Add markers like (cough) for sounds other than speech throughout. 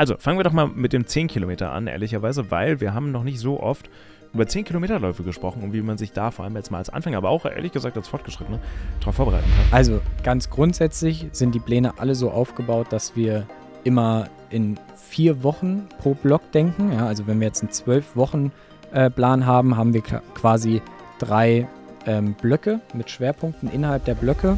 Also, fangen wir doch mal mit dem 10 Kilometer an, ehrlicherweise, weil wir haben noch nicht so oft über 10 Kilometerläufe gesprochen und wie man sich da vor allem jetzt mal als Anfänger, aber auch ehrlich gesagt als Fortgeschrittene darauf vorbereiten kann. Also ganz grundsätzlich sind die Pläne alle so aufgebaut, dass wir immer in vier Wochen pro Block denken. Ja, also wenn wir jetzt einen zwölf Wochen äh, Plan haben, haben wir quasi drei ähm, Blöcke mit Schwerpunkten innerhalb der Blöcke.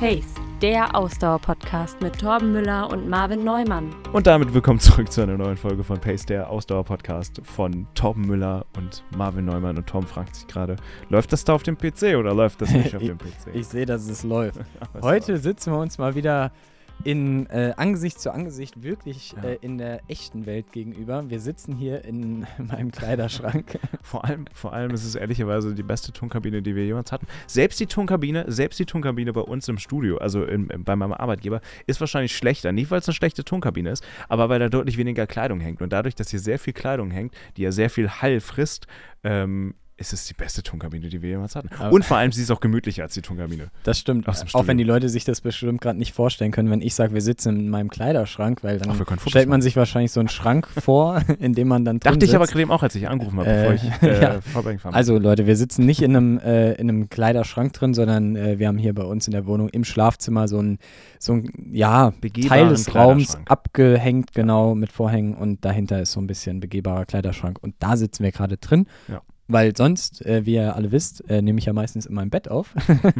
Pace, der Ausdauer-Podcast mit Torben Müller und Marvin Neumann. Und damit willkommen zurück zu einer neuen Folge von Pace, der Ausdauer-Podcast von Torben Müller und Marvin Neumann. Und Tom fragt sich gerade, läuft das da auf dem PC oder läuft das nicht auf dem PC? (laughs) ich sehe, dass es läuft. (laughs) Heute sitzen wir uns mal wieder in äh, Angesicht zu Angesicht wirklich ja. äh, in der echten Welt gegenüber. Wir sitzen hier in (laughs) meinem Kleiderschrank. (laughs) vor allem, vor allem ist es ehrlicherweise die beste Tonkabine, die wir jemals hatten. Selbst die Tonkabine, selbst die Tonkabine bei uns im Studio, also in, in, bei meinem Arbeitgeber, ist wahrscheinlich schlechter. Nicht, weil es eine schlechte Tonkabine ist, aber weil da deutlich weniger Kleidung hängt. Und dadurch, dass hier sehr viel Kleidung hängt, die ja sehr viel Hall frisst, ähm, ist es die beste Tonkabine, die wir jemals hatten. Aber und vor allem, sie ist auch gemütlicher als die Tonkabine. Das stimmt. Auch wenn die Leute sich das bestimmt gerade nicht vorstellen können, wenn ich sage, wir sitzen in meinem Kleiderschrank, weil dann Ach, stellt man sich wahrscheinlich so einen Schrank (laughs) vor, in dem man dann Dachte ich aber gerade auch, als ich angerufen habe, äh, bevor ich (laughs) äh, ja. vorbeigefahren Also Leute, wir sitzen nicht in einem, äh, in einem Kleiderschrank drin, sondern äh, wir haben hier bei uns in der Wohnung im Schlafzimmer so ein, so ein ja, Teil des Raums abgehängt, genau, mit Vorhängen und dahinter ist so ein bisschen begehbarer Kleiderschrank und da sitzen wir gerade drin. Ja. Weil sonst, äh, wie ihr alle wisst, äh, nehme ich ja meistens in meinem Bett auf,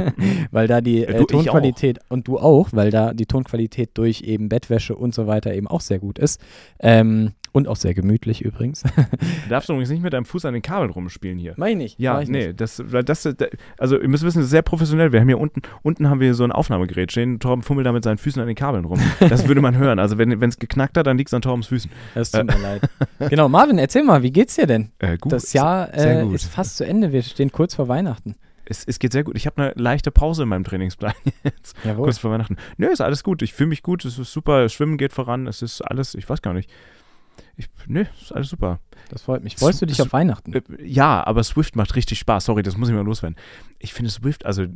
(laughs) weil da die äh, Tonqualität und du auch, weil da die Tonqualität durch eben Bettwäsche und so weiter eben auch sehr gut ist. Ähm, und auch sehr gemütlich übrigens. (laughs) Du darfst übrigens nicht mit deinem Fuß an den Kabeln rumspielen hier. Meine ich. Ja, nee, nicht. das, das, also ihr müsst wissen, das ist sehr professionell. Wir haben hier unten, unten haben wir so ein Aufnahmegerät stehen. Torben fummelt da mit seinen Füßen an den Kabeln rum. Das würde man hören. Also wenn es geknackt hat, dann liegt es an Torbens Füßen. Das tut mir äh. leid. Genau, Marvin, erzähl mal, wie geht's dir denn? Äh, gut. Das Jahr äh, ist fast zu Ende. Wir stehen kurz vor Weihnachten. Es, es, geht sehr gut. Ich habe eine leichte Pause in meinem Trainingsplan (laughs) jetzt. Jawohl. Kurz vor Weihnachten. Nö, ist alles gut. Ich fühle mich gut. Es ist super. Schwimmen geht voran. Es ist alles, ich weiß gar nicht. Ich, nee, ist alles super. Das freut mich. Freust du dich auf Weihnachten? Äh, ja, aber Swift macht richtig Spaß. Sorry, das muss ich mal loswerden. Ich finde Swift, also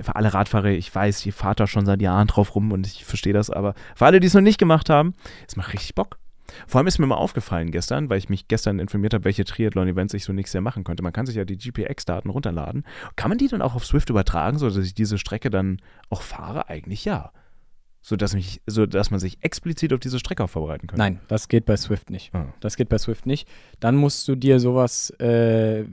für alle Radfahrer, ich weiß, ihr fahrt da schon seit Jahren drauf rum und ich verstehe das, aber für alle, die es noch nicht gemacht haben, es macht richtig Bock. Vor allem ist mir mal aufgefallen gestern, weil ich mich gestern informiert habe, welche Triathlon-Events ich so nächstes Jahr machen könnte. Man kann sich ja die GPX-Daten runterladen. Kann man die dann auch auf Swift übertragen, sodass ich diese Strecke dann auch fahre? Eigentlich ja sodass, mich, sodass man sich explizit auf diese Strecke vorbereiten kann. Nein, das geht bei Swift nicht. Ah. Das geht bei Swift nicht. Dann musst du dir sowas äh,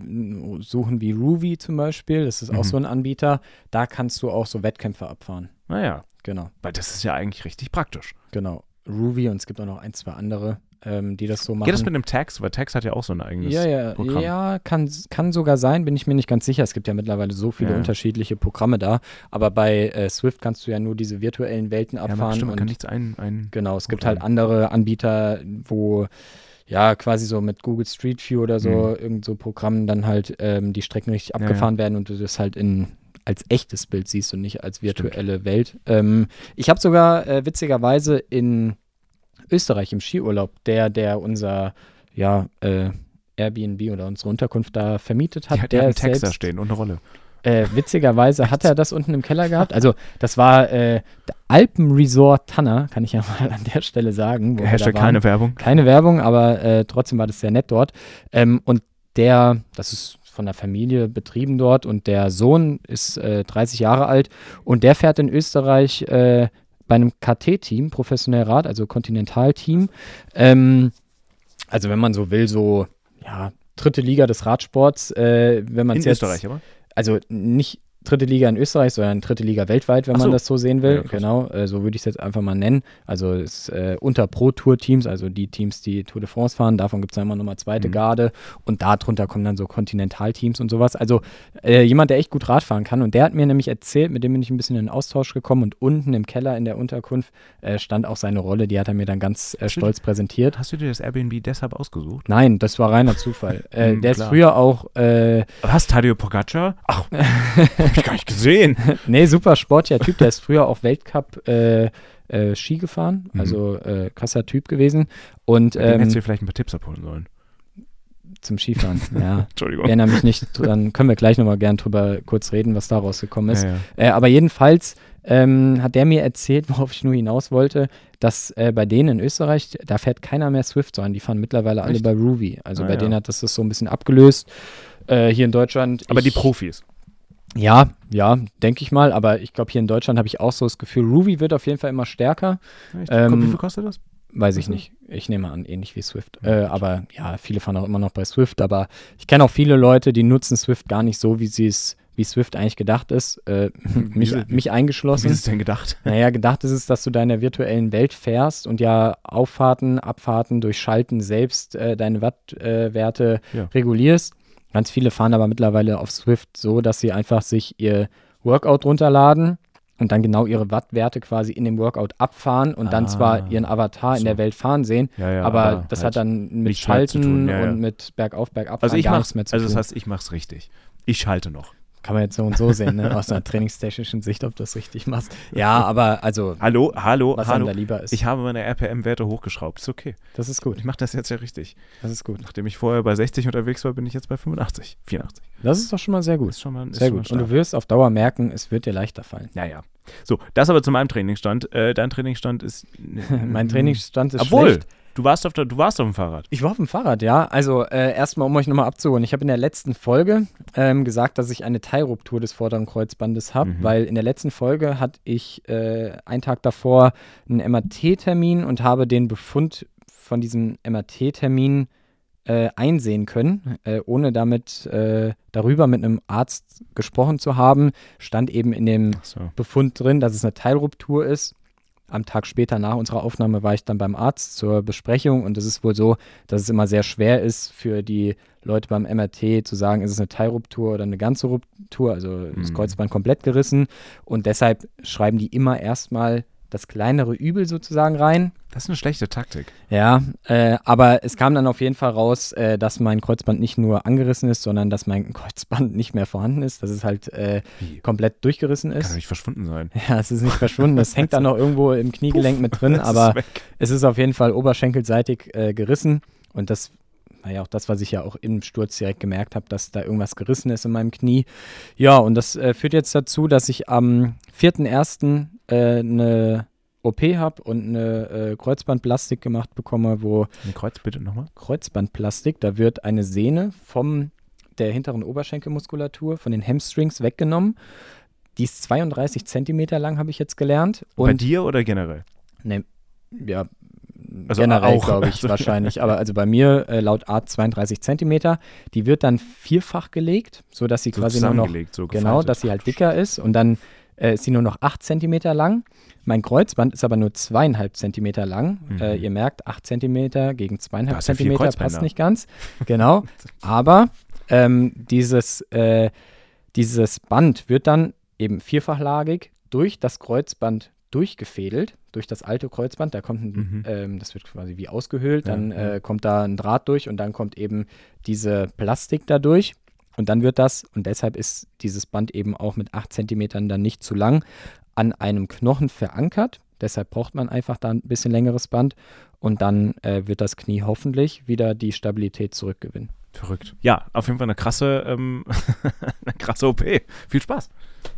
suchen wie Ruby zum Beispiel. Das ist mhm. auch so ein Anbieter. Da kannst du auch so Wettkämpfe abfahren. Naja. Genau. Weil das ist ja eigentlich richtig praktisch. Genau. Ruby und es gibt auch noch ein, zwei andere ähm, die das so machen. Geht das mit dem Tax? Weil Tax hat ja auch so ein eigenes ja, ja, Programm. Ja, kann, kann sogar sein, bin ich mir nicht ganz sicher. Es gibt ja mittlerweile so viele ja. unterschiedliche Programme da. Aber bei äh, Swift kannst du ja nur diese virtuellen Welten abfahren. Ja, stimmt, man kann nichts ein, ein Genau, es gibt halt andere Anbieter, wo ja, quasi so mit Google Street View oder so, mhm. irgend so Programmen dann halt ähm, die Strecken richtig abgefahren ja, werden und du das halt in als echtes Bild siehst und nicht als virtuelle Stimmt. Welt. Ähm, ich habe sogar äh, witzigerweise in Österreich im Skiurlaub, der, der unser, ja, äh, Airbnb oder unsere Unterkunft da vermietet hat. Ja, der, hat einen Text da stehen und eine Rolle. Äh, witzigerweise hat er das unten im Keller gehabt. Also das war äh, der Alpenresort Tanner, kann ich ja (laughs) mal an der Stelle sagen. Hashtag keine Werbung. Keine Werbung, aber äh, trotzdem war das sehr nett dort. Ähm, und der, das ist von der Familie betrieben dort und der Sohn ist 30 äh, Jahre alt und der fährt in Österreich äh, bei einem KT-Team, professionell Rad, also Kontinentalteam. Ähm, also wenn man so will, so ja, dritte Liga des Radsports, äh, wenn man es jetzt. Österreich, aber? Also nicht dritte Liga in Österreich, sondern dritte Liga weltweit, wenn so. man das so sehen will. Ja, genau, äh, so würde ich es jetzt einfach mal nennen. Also es äh, unter Pro-Tour-Teams, also die Teams, die Tour de France fahren, davon gibt es dann immer nochmal zweite mhm. Garde und darunter kommen dann so Kontinentalteams und sowas. Also äh, jemand, der echt gut Rad fahren kann und der hat mir nämlich erzählt, mit dem bin ich ein bisschen in den Austausch gekommen und unten im Keller in der Unterkunft äh, stand auch seine Rolle, die hat er mir dann ganz äh, stolz präsentiert. Hast du dir das Airbnb deshalb ausgesucht? Nein, das war reiner Zufall. mhm, (laughs) der klar. ist früher auch... Was, Tadio Pogacar? Ach, (laughs) hab ich gar nicht gesehen. (laughs) nee, super sportlicher Typ. Der ist früher auch Weltcup äh, äh, Ski gefahren. Mhm. Also äh, krasser Typ gewesen. Und, ähm, hättest du vielleicht ein paar Tipps abholen sollen. Zum Skifahren, (laughs) ja. Entschuldigung. Erinnere mich nicht, dann können wir gleich nochmal gern drüber kurz reden, was da rausgekommen ist. Ja, ja. Äh, aber jedenfalls ähm, hat der mir erzählt, (laughs) worauf ich nur hinaus wollte, dass äh, bei denen in Österreich, da fährt keiner mehr Swift, sondern die fahren mittlerweile alle bei Ruby. Also ah, bei ja. denen hat das das so ein bisschen abgelöst. Äh, hier in Deutschland. Aber ich, die Profis. Ja, ja, denke ich mal. Aber ich glaube, hier in Deutschland habe ich auch so das Gefühl, Ruby wird auf jeden Fall immer stärker. Ähm, wie viel kostet das? Weiß ich nicht. Ich nehme an, ähnlich wie Swift. Äh, aber ja, viele fahren auch immer noch bei Swift. Aber ich kenne auch viele Leute, die nutzen Swift gar nicht so, wie sie es wie Swift eigentlich gedacht ist, äh, (laughs) mich, mich, eingeschlossen. Wie ist es denn gedacht? (laughs) Naja, gedacht ist es, dass du deine virtuellen Welt fährst und ja Auffahrten, Abfahrten durch Schalten selbst äh, deine Wattwerte äh, ja. regulierst. Ganz viele fahren aber mittlerweile auf Swift so, dass sie einfach sich ihr Workout runterladen und dann genau ihre Wattwerte quasi in dem Workout abfahren und ah, dann zwar ihren Avatar so. in der Welt fahren sehen, ja, ja, aber, aber, das halt hat dann mit Schalten ja, und mit Bergauf, Bergab also gar nichts mehr zu also tun. Also das heißt, ich mache es richtig. Ich schalte noch. Kann man jetzt so und so sehen, ne? aus einer trainingstechnischen Sicht, ob du das richtig machst. Ja, aber also. Hallo, hallo, was hallo. da lieber ist. Ich habe meine RPM-Werte hochgeschraubt. Ist okay. Das ist gut. Ich mache das jetzt ja richtig. Das ist gut. Nachdem ich vorher bei 60 unterwegs war, bin ich jetzt bei 85, 84. Das ist doch schon mal sehr gut. Ist schon mal, sehr gut. Und du wirst auf Dauer merken, es wird dir leichter fallen. Ja, ja. So, das aber zu meinem Trainingsstand. Äh, dein Trainingsstand ist. (laughs) mein Trainingsstand ist Obwohl, schlecht. Du warst auf, der, du warst auf dem Fahrrad. Ich war auf dem Fahrrad, ja. Also äh, erstmal, um euch nochmal abzuholen. Ich habe in der letzten Folge ähm, gesagt, dass ich eine Teilruptur des vorderen Kreuzbandes habe, mhm. weil in der letzten Folge hatte ich äh, einen Tag davor einen MRT-Termin und habe den Befund von diesem MRT-Termin äh, einsehen können, äh, ohne damit äh, darüber mit einem Arzt gesprochen zu haben. Stand eben in dem so. Befund drin, dass es eine Teilruptur ist am Tag später nach unserer Aufnahme war ich dann beim Arzt zur Besprechung und es ist wohl so, dass es immer sehr schwer ist für die Leute beim MRT zu sagen, ist es eine Teilruptur oder eine ganze Ruptur, also mhm. das Kreuzband komplett gerissen und deshalb schreiben die immer erstmal das kleinere Übel sozusagen rein. Das ist eine schlechte Taktik. Ja, äh, aber es kam dann auf jeden Fall raus, äh, dass mein Kreuzband nicht nur angerissen ist, sondern dass mein (laughs) Kreuzband nicht mehr vorhanden ist, dass es halt äh, komplett durchgerissen ist. Kann nicht verschwunden sein. (laughs) Ja, es ist nicht verschwunden. Es hängt dann noch irgendwo im (laughs) Kniegelenk Puff, mit drin, aber ist es ist auf jeden Fall oberschenkelseitig äh, gerissen und das war ja auch das, was ich ja auch im Sturz direkt gemerkt habe, dass da irgendwas gerissen ist in meinem Knie. Ja, und das äh, führt jetzt dazu, dass ich am 4.1 äh, eine OP habe und eine äh, Kreuzbandplastik gemacht bekomme, wo. Eine Kreuz, bitte nochmal? Kreuzbandplastik, da wird eine Sehne vom der hinteren Oberschenkelmuskulatur, von den Hamstrings weggenommen. Die ist 32 Zentimeter lang, habe ich jetzt gelernt. Und bei dir oder generell? Ne, ja, also generell glaube ich also, (laughs) wahrscheinlich. Aber also bei mir äh, laut Art 32 Zentimeter. Die wird dann vierfach gelegt, sodass sie so quasi nur noch so genau, dass sie halt dicker ist und dann äh, ist sie nur noch 8 cm lang. Mein Kreuzband ist aber nur zweieinhalb Zentimeter lang. Mhm. Äh, ihr merkt, 8 cm gegen zweieinhalb Zentimeter ja passt nicht ganz. Genau. (laughs) aber ähm, dieses, äh, dieses Band wird dann eben vierfachlagig durch das Kreuzband durchgefädelt, durch das alte Kreuzband. Da kommt ein, mhm. ähm, das wird quasi wie ausgehöhlt, dann ja, äh, kommt da ein Draht durch und dann kommt eben diese Plastik da durch. Und dann wird das, und deshalb ist dieses Band eben auch mit 8 cm dann nicht zu lang, an einem Knochen verankert. Deshalb braucht man einfach da ein bisschen längeres Band und dann äh, wird das Knie hoffentlich wieder die Stabilität zurückgewinnen. Verrückt. Ja, auf jeden Fall eine krasse, ähm, (laughs) eine krasse OP. Viel Spaß.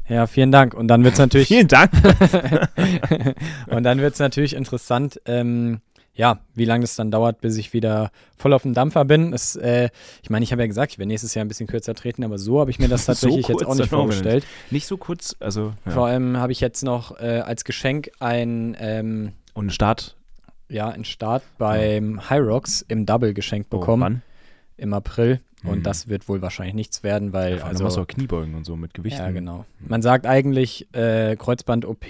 Ja, vielen Dank. Und dann wird es natürlich. (laughs) vielen Dank. (laughs) und dann wird es natürlich interessant, ähm, ja, wie lange es dann dauert, bis ich wieder voll auf dem Dampfer bin. Es, äh, ich meine, ich habe ja gesagt, ich werde nächstes Jahr ein bisschen kürzer treten, aber so habe ich mir das (laughs) tatsächlich so jetzt auch nicht vorgestellt. Nicht so kurz, also. Ja. Vor allem habe ich jetzt noch äh, als Geschenk ein. Ähm, Und einen Start? Ja, einen Start beim ja. High Rocks im Double geschenkt oh, bekommen. Oh, wann? Im April. Und mhm. das wird wohl wahrscheinlich nichts werden, weil. Ja, also so Kniebeugen und so mit Gewichten. Ja, genau. Man sagt eigentlich, äh, Kreuzband-OP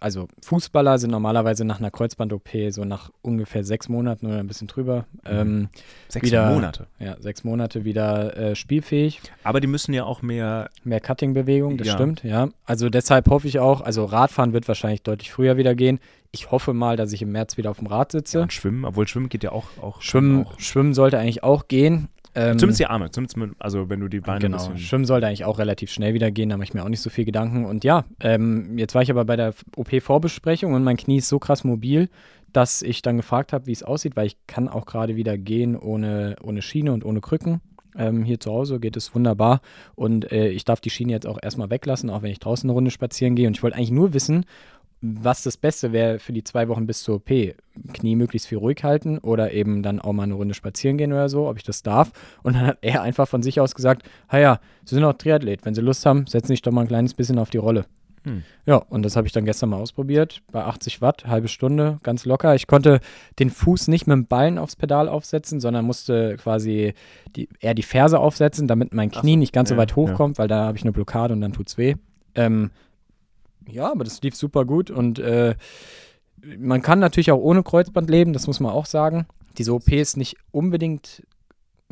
also Fußballer sind normalerweise nach einer Kreuzband-OP so nach ungefähr sechs Monaten oder ein bisschen drüber. Mhm. Ähm, sechs wieder, Monate. Ja, sechs Monate wieder äh, spielfähig. Aber die müssen ja auch mehr. Mehr Cutting-Bewegung, das ja. stimmt, ja. Also deshalb hoffe ich auch, also Radfahren wird wahrscheinlich deutlich früher wieder gehen. Ich hoffe mal, dass ich im März wieder auf dem Rad sitze. Ja, und Schwimmen, obwohl Schwimmen geht ja auch. auch Schwimmen, auch. Schwimmen sollte eigentlich auch gehen. Ähm, zumindest die Arme, zumindest mit, also wenn du die Beine Genau, Schwimmen sollte eigentlich auch relativ schnell wieder gehen, da mache ich mir auch nicht so viel Gedanken. Und ja, ähm, jetzt war ich aber bei der OP-Vorbesprechung und mein Knie ist so krass mobil, dass ich dann gefragt habe, wie es aussieht, weil ich kann auch gerade wieder gehen ohne, ohne Schiene und ohne Krücken. Ähm, hier zu Hause geht es wunderbar und äh, ich darf die Schiene jetzt auch erstmal weglassen, auch wenn ich draußen eine Runde spazieren gehe. Und ich wollte eigentlich nur wissen, was das Beste wäre für die zwei Wochen bis zur OP. Knie möglichst viel ruhig halten oder eben dann auch mal eine Runde spazieren gehen oder so, ob ich das darf. Und dann hat er einfach von sich aus gesagt, ja, Sie sind auch Triathlet, wenn Sie Lust haben, setzen Sie sich doch mal ein kleines bisschen auf die Rolle. Hm. Ja, und das habe ich dann gestern mal ausprobiert. Bei 80 Watt, halbe Stunde, ganz locker. Ich konnte den Fuß nicht mit dem Ballen aufs Pedal aufsetzen, sondern musste quasi die, eher die Ferse aufsetzen, damit mein Knie so, nicht ganz ja, so weit hochkommt, ja. weil da habe ich eine Blockade und dann tut es weh. Ähm, ja, aber das lief super gut und äh, man kann natürlich auch ohne Kreuzband leben, das muss man auch sagen. Diese OP ist nicht unbedingt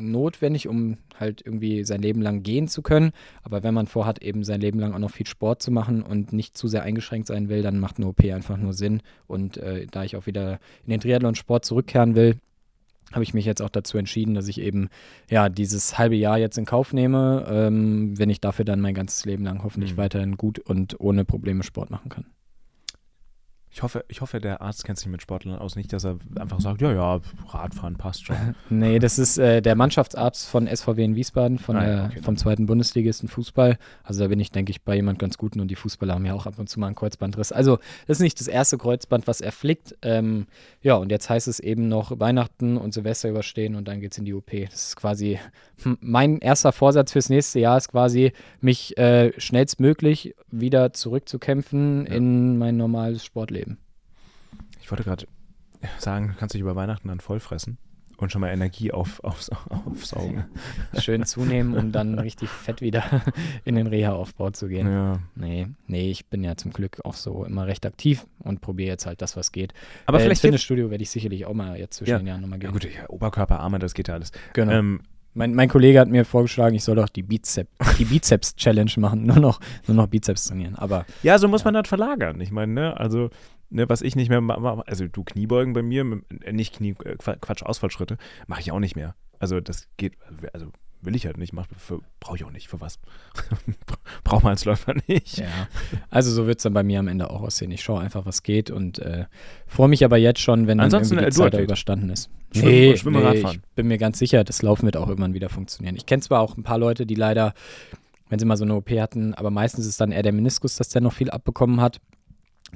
notwendig, um halt irgendwie sein Leben lang gehen zu können. Aber wenn man vorhat, eben sein Leben lang auch noch viel Sport zu machen und nicht zu sehr eingeschränkt sein will, dann macht eine OP einfach nur Sinn. Und äh, da ich auch wieder in den Triathlon-Sport zurückkehren will, habe ich mich jetzt auch dazu entschieden, dass ich eben ja dieses halbe Jahr jetzt in Kauf nehme, ähm, wenn ich dafür dann mein ganzes Leben lang hoffentlich mhm. weiterhin gut und ohne Probleme Sport machen kann. Ich hoffe, ich hoffe, der Arzt kennt sich mit Sportlern aus, nicht, dass er einfach sagt, ja, ja, Radfahren passt schon. (laughs) nee, das ist äh, der Mannschaftsarzt von SVW in Wiesbaden, von ah, ja, okay, vom zweiten Bundesligisten Fußball. Also da bin ich, denke ich, bei jemand ganz Guten und die Fußballer haben ja auch ab und zu mal einen Kreuzbandriss. Also das ist nicht das erste Kreuzband, was er flickt. Ähm, ja, und jetzt heißt es eben noch Weihnachten und Silvester überstehen und dann geht es in die OP. Das ist quasi mein erster Vorsatz fürs nächste Jahr ist quasi, mich äh, schnellstmöglich wieder zurückzukämpfen ja. in mein normales Sportleben. Ich wollte gerade sagen, du kannst dich über Weihnachten dann vollfressen und schon mal Energie auf, aufs, aufsaugen. Schön zunehmen, um dann richtig fett wieder (laughs) in den Reha-Aufbau zu gehen. Ja. Nee, nee, ich bin ja zum Glück auch so immer recht aktiv und probiere jetzt halt das, was geht. Aber äh, vielleicht. Fitnessstudio werde ich sicherlich auch mal jetzt zwischen ja. den Jahren nochmal gehen. Ja, gut, ja, Oberkörper, Arme, das geht ja alles. Genau. Ähm, mein, mein Kollege hat mir vorgeschlagen, ich soll doch die Bizeps, die Bizeps-Challenge machen, (laughs) nur noch, nur noch Bizeps trainieren. Aber ja, so muss ja. man das verlagern. Ich meine, ne, also ne, was ich nicht mehr mache, also du Kniebeugen bei mir, äh, nicht Knie, äh, Quatsch, Ausfallschritte, mache ich auch nicht mehr. Also das geht, also will ich halt nicht, brauche ich auch nicht, für was? (laughs) Braucht man als Läufer nicht. Ja, (laughs) also so wird es dann bei mir am Ende auch aussehen. Ich schaue einfach, was geht und äh, freue mich aber jetzt schon, wenn dann Ansonsten irgendwie die Zeit überstanden ist. Schwimmen, nee, Schwimmen, nee, ich bin mir ganz sicher, das Laufen wird auch irgendwann wieder funktionieren. Ich kenne zwar auch ein paar Leute, die leider, wenn sie mal so eine OP hatten, aber meistens ist dann eher der Meniskus, dass der noch viel abbekommen hat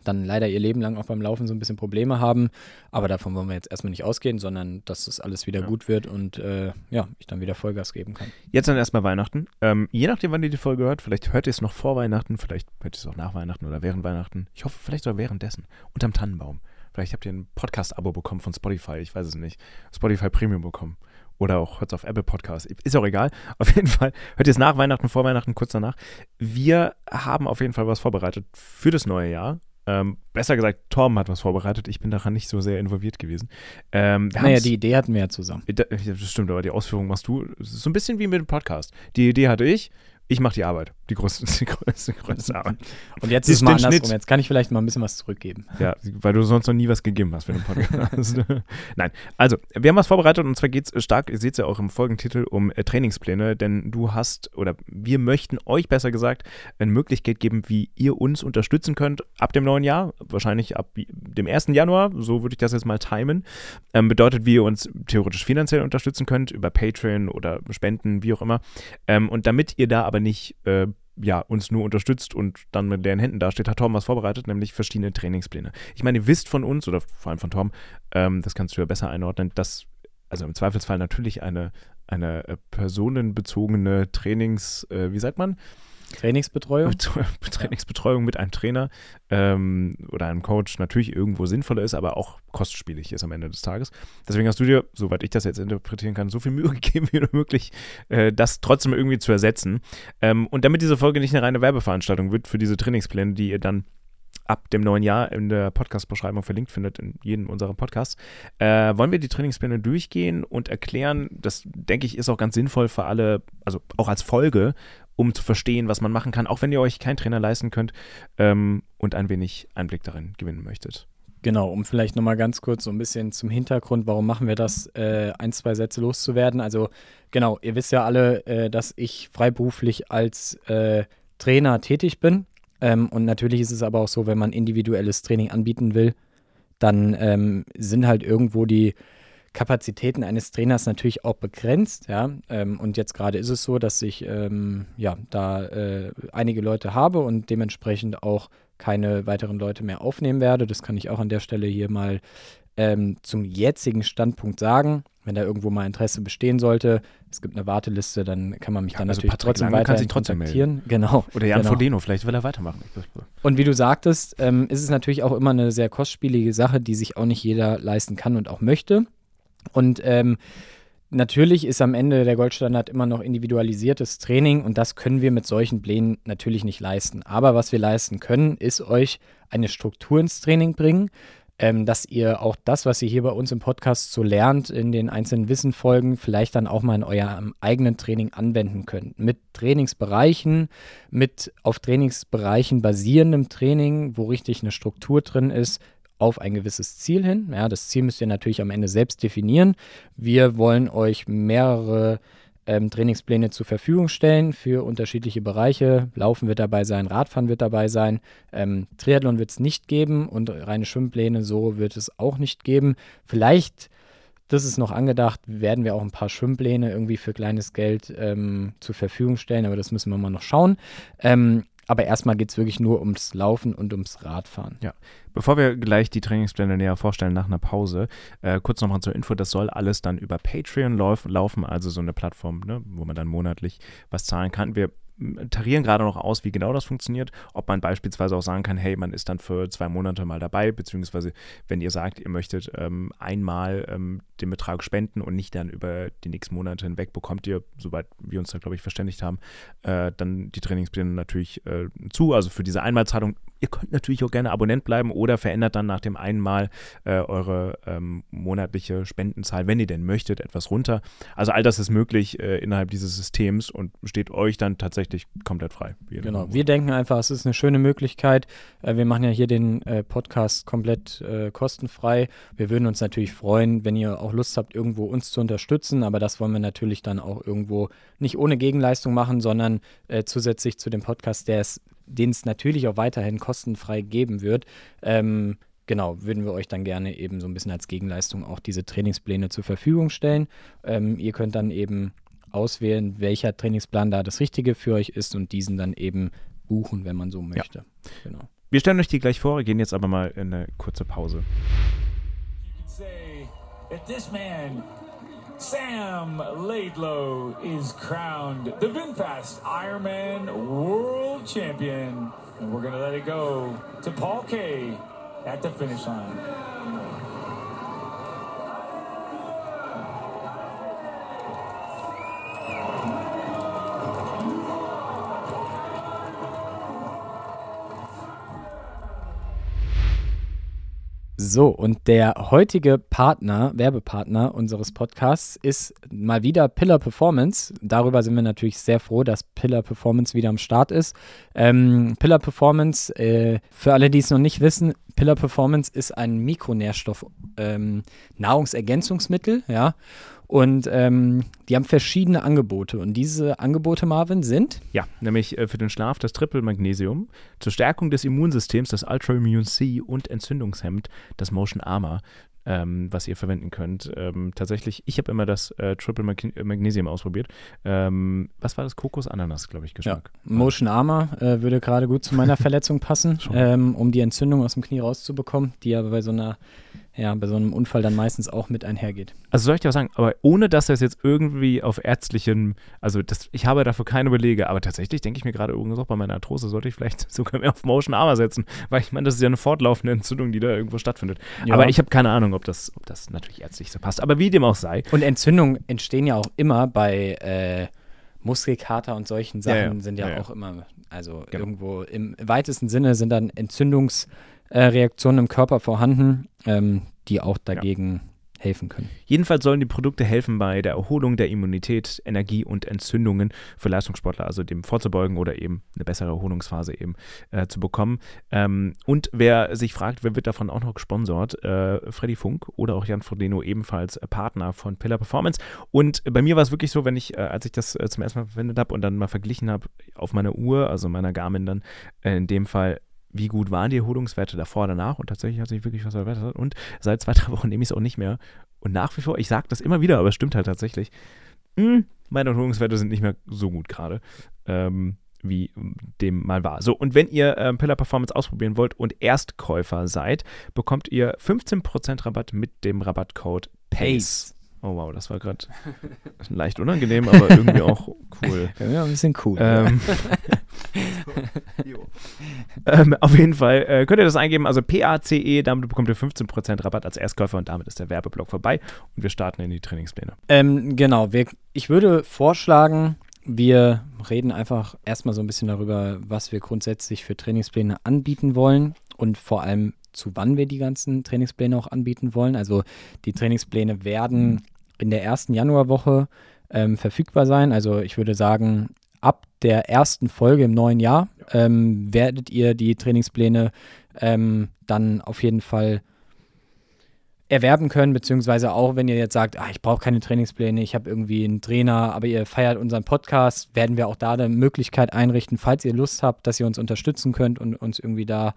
dann leider ihr Leben lang auch beim Laufen so ein bisschen Probleme haben. Aber davon wollen wir jetzt erstmal nicht ausgehen, sondern dass das alles wieder ja. gut wird und äh, ja, ich dann wieder Vollgas geben kann. Jetzt dann erstmal Weihnachten. Ähm, je nachdem, wann ihr die Folge hört, vielleicht hört ihr es noch vor Weihnachten, vielleicht hört ihr es auch nach Weihnachten oder während Weihnachten. Ich hoffe, vielleicht sogar währenddessen. Unterm Tannenbaum. Vielleicht habt ihr ein Podcast-Abo bekommen von Spotify, ich weiß es nicht. Spotify Premium bekommen. Oder auch hört es auf Apple Podcast. Ist auch egal. (laughs) Auf jeden Fall hört ihr es nach Weihnachten, vor Weihnachten, kurz danach. Wir haben auf jeden Fall was vorbereitet für das neue Jahr. Ähm, besser gesagt, Torben hat was vorbereitet. Ich bin daran nicht so sehr involviert gewesen. Ähm, naja, die Idee hatten wir ja zusammen. Das stimmt, aber die Ausführung machst du. so ein bisschen wie mit dem Podcast. Die Idee hatte ich ich mache die Arbeit. Die größte, die größte, größte Arbeit. Und jetzt ist es mal andersrum. Schnitt. Jetzt kann ich vielleicht mal ein bisschen was zurückgeben. Ja, weil du sonst noch nie was gegeben hast für den Podcast. (laughs) Nein, also, wir haben was vorbereitet und zwar geht es stark, ihr seht es ja auch im Folgentitel, um äh, Trainingspläne, denn du hast, oder wir möchten euch besser gesagt eine Möglichkeit geben, wie ihr uns unterstützen könnt ab dem neuen Jahr, wahrscheinlich ab dem 1. Januar, so würde ich das jetzt mal timen. Ähm, bedeutet, wie ihr uns theoretisch finanziell unterstützen könnt, über Patreon oder Spenden, wie auch immer. Ähm, und damit ihr da aber aber nicht äh, ja, uns nur unterstützt und dann mit deren Händen dasteht, hat Tom was vorbereitet, nämlich verschiedene Trainingspläne. Ich meine, ihr wisst von uns, oder vor allem von Tom, ähm, das kannst du ja besser einordnen, dass, also im Zweifelsfall natürlich eine, eine äh, personenbezogene Trainings, äh, wie sagt man? Trainingsbetreuung? (laughs) Trainingsbetreuung mit einem Trainer ähm, oder einem Coach natürlich irgendwo sinnvoller ist, aber auch kostspielig ist am Ende des Tages. Deswegen hast du dir, soweit ich das jetzt interpretieren kann, so viel (laughs) Mühe gegeben wie möglich, äh, das trotzdem irgendwie zu ersetzen. Ähm, und damit diese Folge nicht eine reine Werbeveranstaltung wird für diese Trainingspläne, die ihr dann ab dem neuen Jahr in der Podcast-Beschreibung verlinkt findet, in jedem unserer Podcasts, äh, wollen wir die Trainingspläne durchgehen und erklären. Das, denke ich, ist auch ganz sinnvoll für alle, also auch als Folge, um zu verstehen, was man machen kann, auch wenn ihr euch keinen Trainer leisten könnt ähm, und ein wenig Einblick darin gewinnen möchtet. Genau, um vielleicht nochmal ganz kurz so ein bisschen zum Hintergrund, warum machen wir das, äh, ein, zwei Sätze loszuwerden. Also genau, ihr wisst ja alle, äh, dass ich freiberuflich als äh, Trainer tätig bin. Ähm, und natürlich ist es aber auch so, wenn man individuelles Training anbieten will, dann ähm, sind halt irgendwo die Kapazitäten eines Trainers natürlich auch begrenzt, ja. Ähm, und jetzt gerade ist es so, dass ich ähm, ja da äh, einige Leute habe und dementsprechend auch keine weiteren Leute mehr aufnehmen werde. Das kann ich auch an der Stelle hier mal ähm, zum jetzigen Standpunkt sagen. Wenn da irgendwo mal Interesse bestehen sollte, es gibt eine Warteliste, dann kann man mich ja, dann also natürlich Patrick trotzdem weiter kontaktieren. Genau. Oder Jan genau. Frodeno, vielleicht will er weitermachen. Und wie du sagtest, ähm, ist es natürlich auch immer eine sehr kostspielige Sache, die sich auch nicht jeder leisten kann und auch möchte. Und ähm, Natürlich ist am Ende der Goldstandard immer noch individualisiertes Training und das können wir mit solchen Plänen natürlich nicht leisten. Aber was wir leisten können, ist euch eine Struktur ins Training bringen, ähm, dass ihr auch das, was ihr hier bei uns im Podcast so lernt, in den einzelnen Wissenfolgen, vielleicht dann auch mal in eurem eigenen Training anwenden könnt. Mit Trainingsbereichen, mit auf Trainingsbereichen basierendem Training, wo richtig eine Struktur drin ist, auf ein gewisses Ziel hin. Ja, das Ziel müsst ihr natürlich am Ende selbst definieren. Wir wollen euch mehrere ähm, Trainingspläne zur Verfügung stellen für unterschiedliche Bereiche. Laufen wird dabei sein, Radfahren wird dabei sein, ähm, Triathlon wird es nicht geben und reine Schwimmpläne so wird es auch nicht geben. Vielleicht, das ist noch angedacht, werden wir auch ein paar Schwimmpläne irgendwie für kleines Geld ähm, zur Verfügung stellen, aber das müssen wir mal noch schauen. Ähm, aber erstmal geht es wirklich nur ums Laufen und ums Radfahren. Ja. Bevor wir gleich die Trainingspläne näher vorstellen nach einer Pause, äh, kurz nochmal zur Info, das soll alles dann über Patreon lauf laufen, also so eine Plattform, ne, wo man dann monatlich was zahlen kann. Wir tarieren gerade noch aus, wie genau das funktioniert. Ob man beispielsweise auch sagen kann, hey, man ist dann für zwei Monate mal dabei, beziehungsweise wenn ihr sagt, ihr möchtet ähm, einmal ähm, den Betrag spenden und nicht dann über die nächsten Monate hinweg, bekommt ihr, soweit wir uns da, glaube ich, verständigt haben, äh, dann die Trainingspläne natürlich äh, zu. Also für diese Einmalzahlung Ihr könnt natürlich auch gerne Abonnent bleiben oder verändert dann nach dem einen Mal äh, eure ähm, monatliche Spendenzahl, wenn ihr denn möchtet, etwas runter. Also all das ist möglich äh, innerhalb dieses Systems und steht euch dann tatsächlich komplett frei. Genau, wir denken einfach, es ist eine schöne Möglichkeit. Äh, wir machen ja hier den äh, Podcast komplett äh, kostenfrei. Wir würden uns natürlich freuen, wenn ihr auch Lust habt, irgendwo uns zu unterstützen, aber das wollen wir natürlich dann auch irgendwo nicht ohne Gegenleistung machen, sondern äh, zusätzlich zu dem Podcast, der es den es natürlich auch weiterhin kostenfrei geben wird. Ähm, genau, würden wir euch dann gerne eben so ein bisschen als Gegenleistung auch diese Trainingspläne zur Verfügung stellen. Ähm, ihr könnt dann eben auswählen, welcher Trainingsplan da das Richtige für euch ist und diesen dann eben buchen, wenn man so möchte. Ja. Genau. Wir stellen euch die gleich vor, gehen jetzt aber mal in eine kurze Pause. You can say, if this man Sam Laidlow is crowned the VinFast Ironman World Champion. And we're going to let it go to Paul K at the finish line. So, und der heutige Partner, Werbepartner unseres Podcasts ist mal wieder Pillar Performance. Darüber sind wir natürlich sehr froh, dass Pillar Performance wieder am Start ist. Ähm, Pillar Performance, äh, für alle, die es noch nicht wissen, Pillar Performance ist ein Mikronährstoff ähm, Nahrungsergänzungsmittel, ja. Und ähm, die haben verschiedene Angebote. Und diese Angebote, Marvin, sind? Ja, nämlich äh, für den Schlaf das Triple Magnesium, zur Stärkung des Immunsystems das Ultra Immune C und Entzündungshemd das Motion Armor ähm, was ihr verwenden könnt. Ähm, tatsächlich, ich habe immer das äh, Triple Mag Magnesium ausprobiert. Ähm, was war das? Kokos-Ananas, glaube ich, Geschmack. Ja. Motion Armor äh, würde gerade gut zu meiner (laughs) Verletzung passen, ähm, um die Entzündung aus dem Knie rauszubekommen, die ja bei so einer ja, bei so einem Unfall dann meistens auch mit einhergeht. Also soll ich dir auch sagen, aber ohne dass das jetzt irgendwie auf ärztlichen, also das, ich habe dafür keine Belege, aber tatsächlich denke ich mir gerade irgendwas auch bei meiner Arthrose, sollte ich vielleicht (laughs) sogar mehr auf Motion Armor setzen, weil ich meine, das ist ja eine fortlaufende Entzündung, die da irgendwo stattfindet. Ja. Aber ich habe keine Ahnung, ob das, ob das natürlich ärztlich so passt. Aber wie dem auch sei. Und Entzündungen entstehen ja auch immer bei äh, Muskelkater und solchen Sachen ja, ja. sind ja, auch immer, also genau. irgendwo im weitesten Sinne sind dann Entzündungsreaktionen äh, im Körper vorhanden, ähm, die auch dagegen helfen können. Jedenfalls sollen die Produkte helfen bei der Erholung der Immunität, Energie und Entzündungen für Leistungssportler, also dem vorzubeugen oder eben eine bessere Erholungsphase eben äh, zu bekommen. Ähm, und wer sich fragt, wer wird davon auch noch gesponsert? Äh, Freddy Funk oder auch Jan Frodeno ebenfalls Partner von Pillar Performance. Und bei mir war es wirklich so, wenn ich, äh, als ich das äh, zum ersten Mal verwendet habe und dann mal verglichen habe auf meiner Uhr, also meiner Garmin dann äh, in dem Fall, wie gut waren die Erholungswerte davor, danach und tatsächlich hat sich wirklich was verbessert und seit zwei, drei Wochen nehme ich es auch nicht mehr Und nach wie vor, ich sage das immer wieder, aber es stimmt halt tatsächlich, mh, hm, meine Erholungswerte sind nicht mehr so gut gerade. Ähm, wie dem mal war. So, und wenn ihr äh, Pillar Performance ausprobieren wollt und Erstkäufer seid, bekommt ihr 15% Rabatt mit dem Rabattcode PACE. Oh wow, das war gerade (laughs) leicht unangenehm, aber irgendwie auch cool. (laughs) Ja, ein bisschen cool. Ähm, (laughs) ähm, auf jeden Fall äh, könnt ihr das eingeben, also PACE, damit bekommt ihr 15% Rabatt als Erstkäufer und damit ist der Werbeblock vorbei und wir starten in die Trainingspläne. Ähm, genau, wir, ich würde vorschlagen, wir reden einfach erstmal so ein bisschen darüber, was wir grundsätzlich für Trainingspläne anbieten wollen und vor allem zu wann wir die ganzen Trainingspläne auch anbieten wollen. Also die Trainingspläne werden in der ersten Januarwoche ähm, verfügbar sein. Also ich würde sagen, ab der ersten Folge im neuen Jahr ähm, werdet ihr die Trainingspläne ähm, dann auf jeden Fall erwerben können, beziehungsweise auch, wenn ihr jetzt sagt, ah, ich brauche keine Trainingspläne, ich habe irgendwie einen Trainer, aber ihr feiert unseren Podcast, werden wir auch da eine Möglichkeit einrichten, falls ihr Lust habt, dass ihr uns unterstützen könnt und uns irgendwie da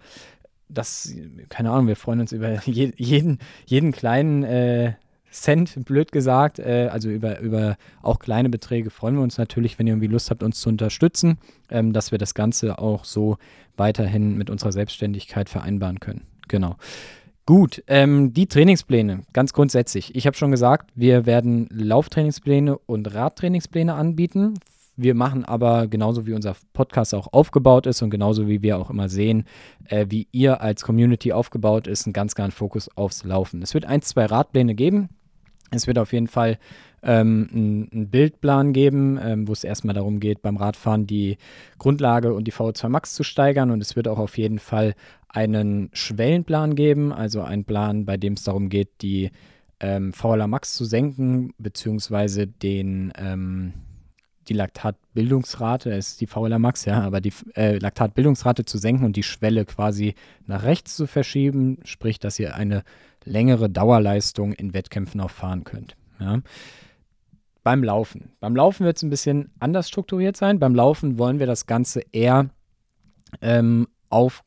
das, keine Ahnung, wir freuen uns über (laughs) je, jeden, jeden kleinen äh, Cent, blöd gesagt, äh, also über, über auch kleine Beträge freuen wir uns natürlich, wenn ihr irgendwie Lust habt, uns zu unterstützen, ähm, dass wir das Ganze auch so weiterhin mit unserer Selbstständigkeit vereinbaren können. Genau. Gut, ähm, die Trainingspläne, ganz grundsätzlich. Ich habe schon gesagt, wir werden Lauftrainingspläne und Radtrainingspläne anbieten. Wir machen aber genauso wie unser Podcast auch aufgebaut ist und genauso wie wir auch immer sehen, äh, wie ihr als Community aufgebaut ist, einen ganz klaren Fokus aufs Laufen. Es wird ein, zwei Radpläne geben, es wird auf jeden Fall ähm, einen Bildplan geben, ähm, wo es erstmal darum geht, beim Radfahren die Grundlage und die VO2 Max zu steigern. Und es wird auch auf jeden Fall einen Schwellenplan geben, also einen Plan, bei dem es darum geht, die ähm, VLA Max zu senken, beziehungsweise den, ähm, die Laktatbildungsrate, ist die VLA Max, ja, aber die äh, Laktatbildungsrate zu senken und die Schwelle quasi nach rechts zu verschieben, sprich, dass ihr eine längere Dauerleistung in Wettkämpfen auch fahren könnt. Ja. Beim Laufen. Beim Laufen wird es ein bisschen anders strukturiert sein. Beim Laufen wollen wir das Ganze eher ähm, auf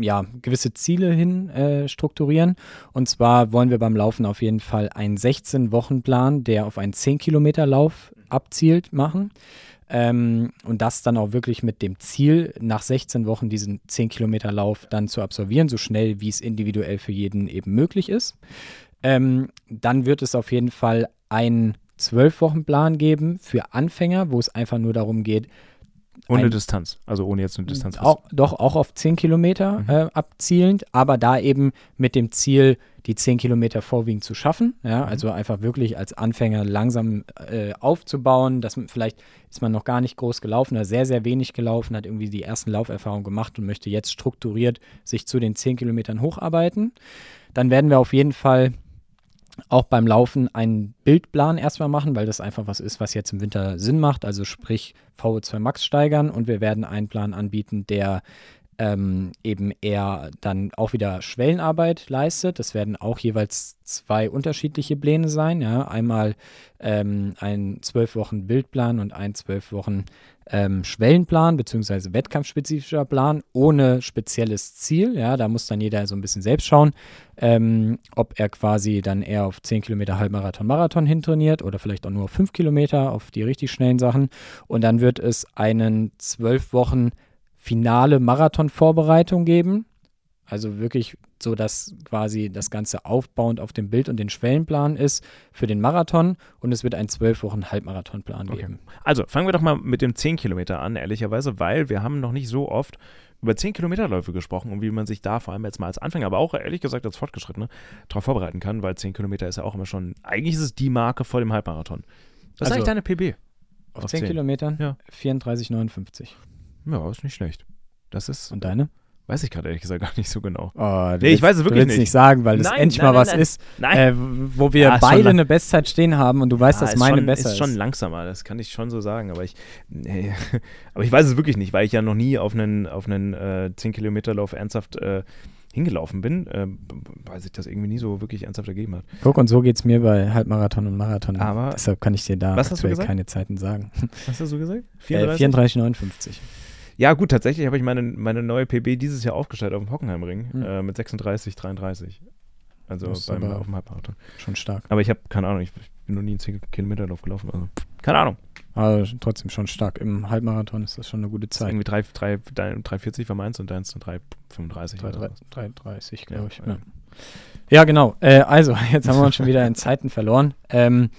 ja, gewisse Ziele hin äh, strukturieren. Und zwar wollen wir beim Laufen auf jeden Fall einen 16-Wochen-Plan, der auf einen 10-Kilometer-Lauf abzielt, machen. Ähm, und das dann auch wirklich mit dem Ziel, nach 16 Wochen diesen 10-Kilometer-Lauf dann zu absolvieren, so schnell wie es individuell für jeden eben möglich ist. Ähm, dann wird es auf jeden Fall einen 12-Wochen-Plan geben für Anfänger, wo es einfach nur darum geht, ohne Distanz, also ohne jetzt eine Distanz. Auch, doch, auch auf 10 Kilometer mhm. äh, abzielend, aber da eben mit dem Ziel, die 10 Kilometer vorwiegend zu schaffen. Ja, mhm. Also einfach wirklich als Anfänger langsam äh, aufzubauen. dass vielleicht ist man noch gar nicht groß gelaufen oder sehr, sehr wenig gelaufen, hat irgendwie die ersten Lauferfahrungen gemacht und möchte jetzt strukturiert sich zu den 10 Kilometern hocharbeiten. Dann werden wir auf jeden Fall auch beim Laufen einen Bildplan erstmal machen, weil das einfach was ist, was jetzt im Winter Sinn macht. Also sprich VO2 Max steigern und wir werden einen Plan anbieten, der ähm, eben eher dann auch wieder Schwellenarbeit leistet. Das werden auch jeweils zwei unterschiedliche Pläne sein. Ja? Einmal ähm, ein zwölf Wochen Bildplan und ein zwölf Wochen ähm, Schwellenplan bzw. wettkampfspezifischer Plan ohne spezielles Ziel. Ja, da muss dann jeder so ein bisschen selbst schauen, ähm, ob er quasi dann eher auf 10 Kilometer Halbmarathon, Marathon hintrainiert oder vielleicht auch nur auf 5 Kilometer auf die richtig schnellen Sachen. Und dann wird es einen zwölf Wochen finale Marathon-Vorbereitung geben. Also wirklich so, dass quasi das Ganze aufbauend auf dem Bild und den Schwellenplan ist für den Marathon und es wird einen zwölf Wochen Halbmarathonplan okay. geben. Also fangen wir doch mal mit dem 10 Kilometer an, ehrlicherweise, weil wir haben noch nicht so oft über 10 Kilometerläufe gesprochen und wie man sich da vor allem jetzt mal als Anfänger, aber auch ehrlich gesagt als Fortgeschrittene darauf vorbereiten kann, weil 10 Kilometer ist ja auch immer schon, eigentlich ist es die Marke vor dem Halbmarathon. Was also, ist eigentlich deine PB? Auf 10, 10 Kilometern? Ja. 34,59. Ja, ist nicht schlecht. Das ist. Und deine? Weiß ich gerade ehrlich gesagt gar nicht so genau. Oh, nee, ich weiß es wirklich du nicht. nicht sagen, weil das endlich nein, mal nein, was ist, äh, wo wir ja, beide eine Bestzeit stehen haben und du weißt, ja, dass meine schon, besser ist. ist schon langsamer, das kann ich schon so sagen, aber ich, nee, (laughs) aber ich weiß es wirklich nicht, weil ich ja noch nie auf einen, auf einen äh, 10 Kilometer Lauf ernsthaft äh, hingelaufen bin, äh, weil sich das irgendwie nie so wirklich ernsthaft ergeben hat. Guck, und so geht es mir bei Halbmarathon und Marathon. Aber Deshalb kann ich dir da keine Zeiten sagen. Was hast du gesagt? 34,59. Ja, gut, tatsächlich habe ich meine, meine neue PB dieses Jahr aufgestellt auf dem Hockenheimring mhm. äh, mit 36, 33. Also beim, auf dem Halbmarathon. Schon stark. Aber ich habe keine Ahnung, ich, bin noch nie einen 10 Kilometer Lauf gelaufen. Also keine Ahnung. Aber trotzdem schon stark. Im Halbmarathon ist das schon eine gute Zeit. Irgendwie 3,40 war meins und deins 3,35. 3,30, glaube ich. Ja, ja. ja genau. Äh, also, (laughs) jetzt haben wir uns schon wieder in Zeiten verloren. Ähm,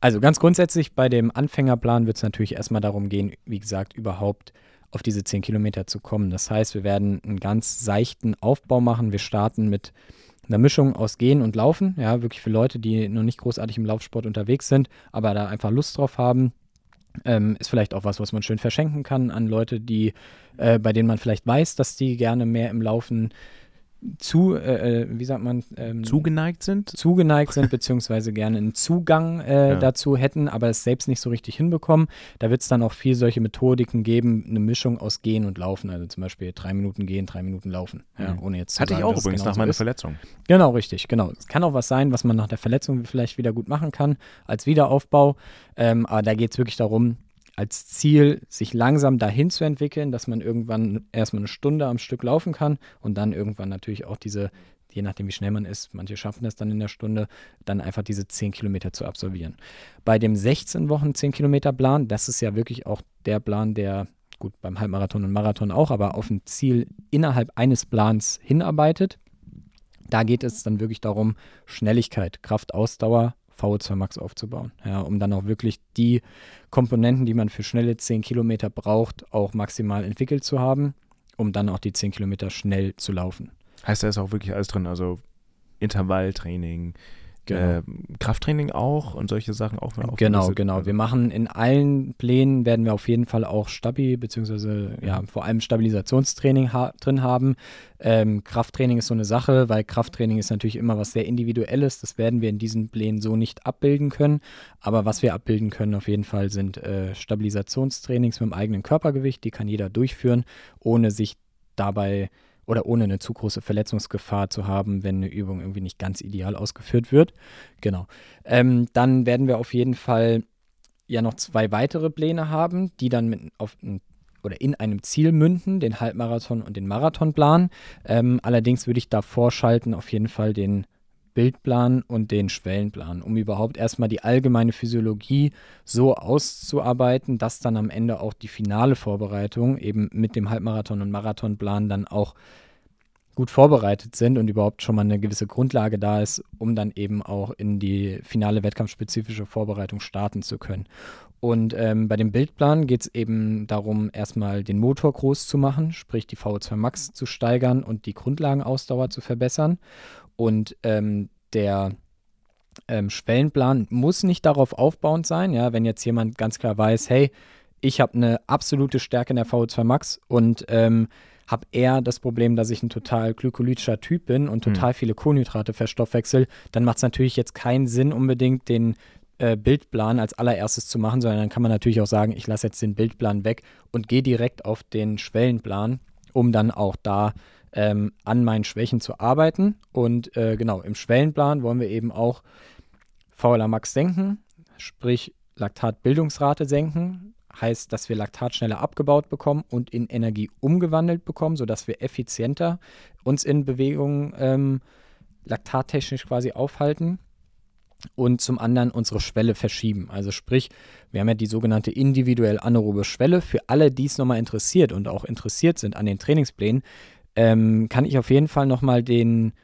also ganz grundsätzlich bei dem Anfängerplan wird es natürlich erstmal darum gehen, wie gesagt, überhaupt auf diese 10 Kilometer zu kommen. Das heißt, wir werden einen ganz seichten Aufbau machen. Wir starten mit einer Mischung aus Gehen und Laufen. Ja, wirklich für Leute, die noch nicht großartig im Laufsport unterwegs sind, aber da einfach Lust drauf haben. Ähm, ist vielleicht auch was, was man schön verschenken kann an Leute, die, äh, bei denen man vielleicht weiß, dass die gerne mehr im Laufen zu, äh, äh, wie sagt man, ähm, zugeneigt sind? Zugeneigt sind, beziehungsweise gerne einen Zugang äh, ja. dazu hätten, aber es selbst nicht so richtig hinbekommen. Da wird es dann auch viel solche Methodiken geben, eine Mischung aus Gehen und Laufen. Also zum Beispiel drei Minuten gehen, drei Minuten laufen. Ja, mhm. ohne jetzt zu Hatte sagen, ich auch übrigens nach meiner Verletzung. Genau, richtig, genau. Es kann auch was sein, was man nach der Verletzung vielleicht wieder gut machen kann, als Wiederaufbau. Ähm, aber da geht es wirklich darum, als Ziel, sich langsam dahin zu entwickeln, dass man irgendwann erstmal eine Stunde am Stück laufen kann und dann irgendwann natürlich auch diese, je nachdem wie schnell man ist, manche schaffen das dann in der Stunde, dann einfach diese 10 Kilometer zu absolvieren. Bei dem 16 Wochen 10 Kilometer Plan, das ist ja wirklich auch der Plan, der gut beim Halbmarathon und Marathon auch, aber auf ein Ziel innerhalb eines Plans hinarbeitet. Da geht es dann wirklich darum, Schnelligkeit, Kraft, Ausdauer VO2 Max aufzubauen. Ja, um dann auch wirklich die Komponenten, die man für schnelle 10 Kilometer braucht, auch maximal entwickelt zu haben, um dann auch die 10 Kilometer schnell zu laufen. Heißt, da ist auch wirklich alles drin, also Intervalltraining, Genau. Äh, Krafttraining auch und solche Sachen auch. auch genau, genau. Wir machen in allen Plänen werden wir auf jeden Fall auch Stabi, beziehungsweise ja, vor allem Stabilisationstraining ha drin haben. Ähm, Krafttraining ist so eine Sache, weil Krafttraining ist natürlich immer was sehr Individuelles. Das werden wir in diesen Plänen so nicht abbilden können. Aber was wir abbilden können auf jeden Fall sind äh, Stabilisationstrainings mit dem eigenen Körpergewicht. Die kann jeder durchführen, ohne sich dabei oder ohne eine zu große Verletzungsgefahr zu haben, wenn eine Übung irgendwie nicht ganz ideal ausgeführt wird. Genau. Ähm, dann werden wir auf jeden Fall ja noch zwei weitere Pläne haben, die dann mit auf ein oder in einem Ziel münden, den Halbmarathon und den Marathonplan. Ähm, allerdings würde ich da vorschalten auf jeden Fall den Bildplan und den Schwellenplan, um überhaupt erstmal die allgemeine Physiologie so auszuarbeiten, dass dann am Ende auch die finale Vorbereitung eben mit dem Halbmarathon und Marathonplan dann auch gut vorbereitet sind und überhaupt schon mal eine gewisse Grundlage da ist, um dann eben auch in die finale wettkampfspezifische Vorbereitung starten zu können. Und ähm, bei dem Bildplan geht es eben darum, erstmal den Motor groß zu machen, sprich die VO2 Max zu steigern und die Grundlagenausdauer zu verbessern. Und ähm, der ähm, Schwellenplan muss nicht darauf aufbauend sein. Ja, wenn jetzt jemand ganz klar weiß, hey, ich habe eine absolute Stärke in der VO2 Max und ähm, habe eher das Problem, dass ich ein total glykolytischer Typ bin und hm. total mhm. viele Kohlenhydrate verstoffwechsel, dann macht es natürlich jetzt keinen Sinn, unbedingt den äh, Bildplan als allererstes zu machen, sondern dann kann man natürlich auch sagen, ich lasse jetzt den Bildplan weg und gehe direkt auf den Schwellenplan, um dann auch da ähm, an meinen Schwächen zu arbeiten. Und äh, genau, im Schwellenplan wollen wir eben auch VLA Max senken, sprich Laktatbildungsrate senken. Heißt, dass wir Laktat schneller abgebaut bekommen und in Energie umgewandelt bekommen, sodass wir effizienter uns in Bewegungen ähm, laktattechnisch quasi aufhalten und zum anderen unsere Schwelle verschieben. Also sprich, wir haben ja die sogenannte individuell anaerobe Schwelle. Für alle, die es nochmal interessiert und auch interessiert sind an den Trainingsplänen, ähm, kann ich auf jeden Fall nochmal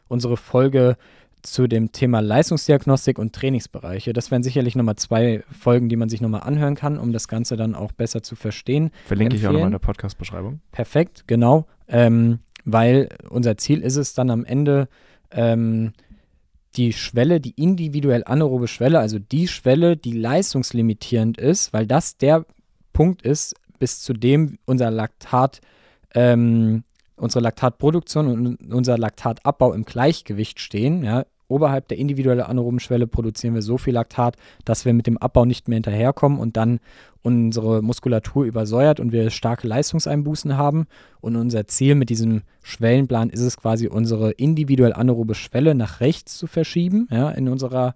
unsere Folge zu dem Thema Leistungsdiagnostik und Trainingsbereiche. Das wären sicherlich nochmal zwei Folgen, die man sich nochmal anhören kann, um das Ganze dann auch besser zu verstehen. Verlinke empfehlen. ich auch nochmal in der Podcast-Beschreibung. Perfekt, genau. Ähm, weil unser Ziel ist es dann am Ende, ähm, die Schwelle, die individuell anaerobe Schwelle, also die Schwelle, die leistungslimitierend ist, weil das der Punkt ist, bis zu dem unser Laktat ähm, unsere Laktatproduktion und unser Laktatabbau im Gleichgewicht stehen. Ja. Oberhalb der individuellen anaeroben Schwelle produzieren wir so viel Laktat, dass wir mit dem Abbau nicht mehr hinterherkommen und dann unsere Muskulatur übersäuert und wir starke Leistungseinbußen haben. Und unser Ziel mit diesem Schwellenplan ist es quasi, unsere individuell anaerobe Schwelle nach rechts zu verschieben, ja, in unserer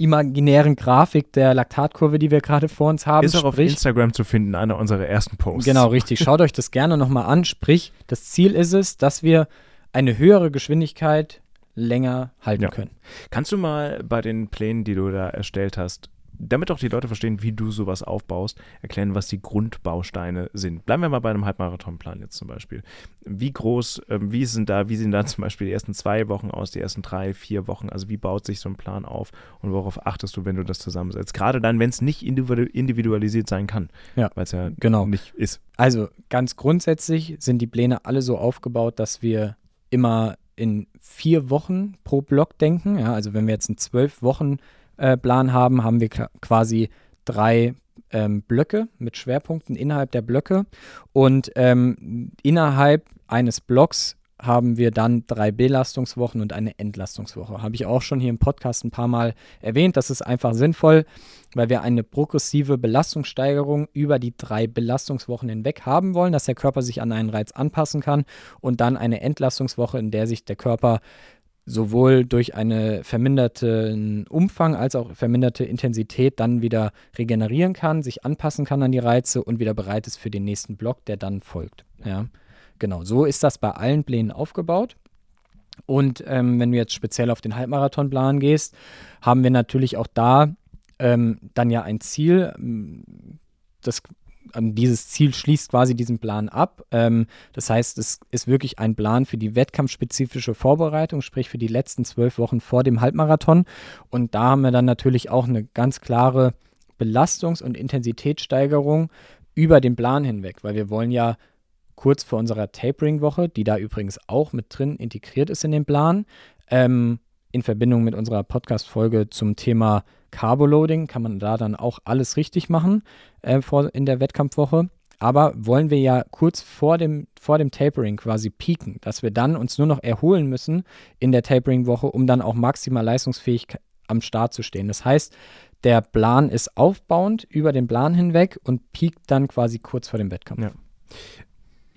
imaginären Grafik der Laktatkurve, die wir gerade vor uns haben. Ist auch auf Instagram zu finden, einer unserer ersten Posts. Genau, richtig. (laughs) Schaut euch das gerne nochmal an. Sprich, das Ziel ist es, dass wir eine höhere Geschwindigkeit länger halten ja. können. Kannst du mal bei den Plänen, die du da erstellt hast, damit auch die Leute verstehen, wie du sowas aufbaust, erklären, was die Grundbausteine sind. Bleiben wir mal bei einem Halbmarathonplan jetzt zum Beispiel. Wie groß, äh, wie sind da, wie sehen da zum Beispiel die ersten zwei Wochen aus, die ersten drei, vier Wochen? Also wie baut sich so ein Plan auf und worauf achtest du, wenn du das zusammensetzt? Gerade dann, wenn es nicht individualisiert sein kann, ja, weil es ja genau. nicht ist. Also ganz grundsätzlich sind die Pläne alle so aufgebaut, dass wir immer in vier Wochen pro Block denken. Ja, also wenn wir jetzt einen zwölf Wochen äh, Plan haben, haben wir quasi drei ähm, Blöcke mit Schwerpunkten innerhalb der Blöcke. Und ähm, innerhalb eines Blocks haben wir dann drei Belastungswochen und eine Entlastungswoche. Habe ich auch schon hier im Podcast ein paar Mal erwähnt. Das ist einfach sinnvoll, weil wir eine progressive Belastungssteigerung über die drei Belastungswochen hinweg haben wollen, dass der Körper sich an einen Reiz anpassen kann und dann eine Entlastungswoche, in der sich der Körper sowohl durch einen verminderten Umfang als auch verminderte Intensität dann wieder regenerieren kann, sich anpassen kann an die Reize und wieder bereit ist für den nächsten Block, der dann folgt. Ja, genau. So ist das bei allen Plänen aufgebaut. Und ähm, wenn du jetzt speziell auf den Halbmarathonplan gehst, haben wir natürlich auch da ähm, dann ja ein Ziel. Das dieses Ziel schließt quasi diesen Plan ab. Ähm, das heißt, es ist wirklich ein Plan für die wettkampfspezifische Vorbereitung, sprich für die letzten zwölf Wochen vor dem Halbmarathon. Und da haben wir dann natürlich auch eine ganz klare Belastungs- und Intensitätssteigerung über den Plan hinweg, weil wir wollen ja kurz vor unserer Tapering-Woche, die da übrigens auch mit drin integriert ist in den Plan, ähm, in Verbindung mit unserer Podcast-Folge zum Thema Carboloading kann man da dann auch alles richtig machen äh, vor, in der Wettkampfwoche. Aber wollen wir ja kurz vor dem, vor dem Tapering quasi peaken, dass wir dann uns nur noch erholen müssen in der Tapering-Woche, um dann auch maximal leistungsfähig am Start zu stehen. Das heißt, der Plan ist aufbauend über den Plan hinweg und peakt dann quasi kurz vor dem Wettkampf. Ja.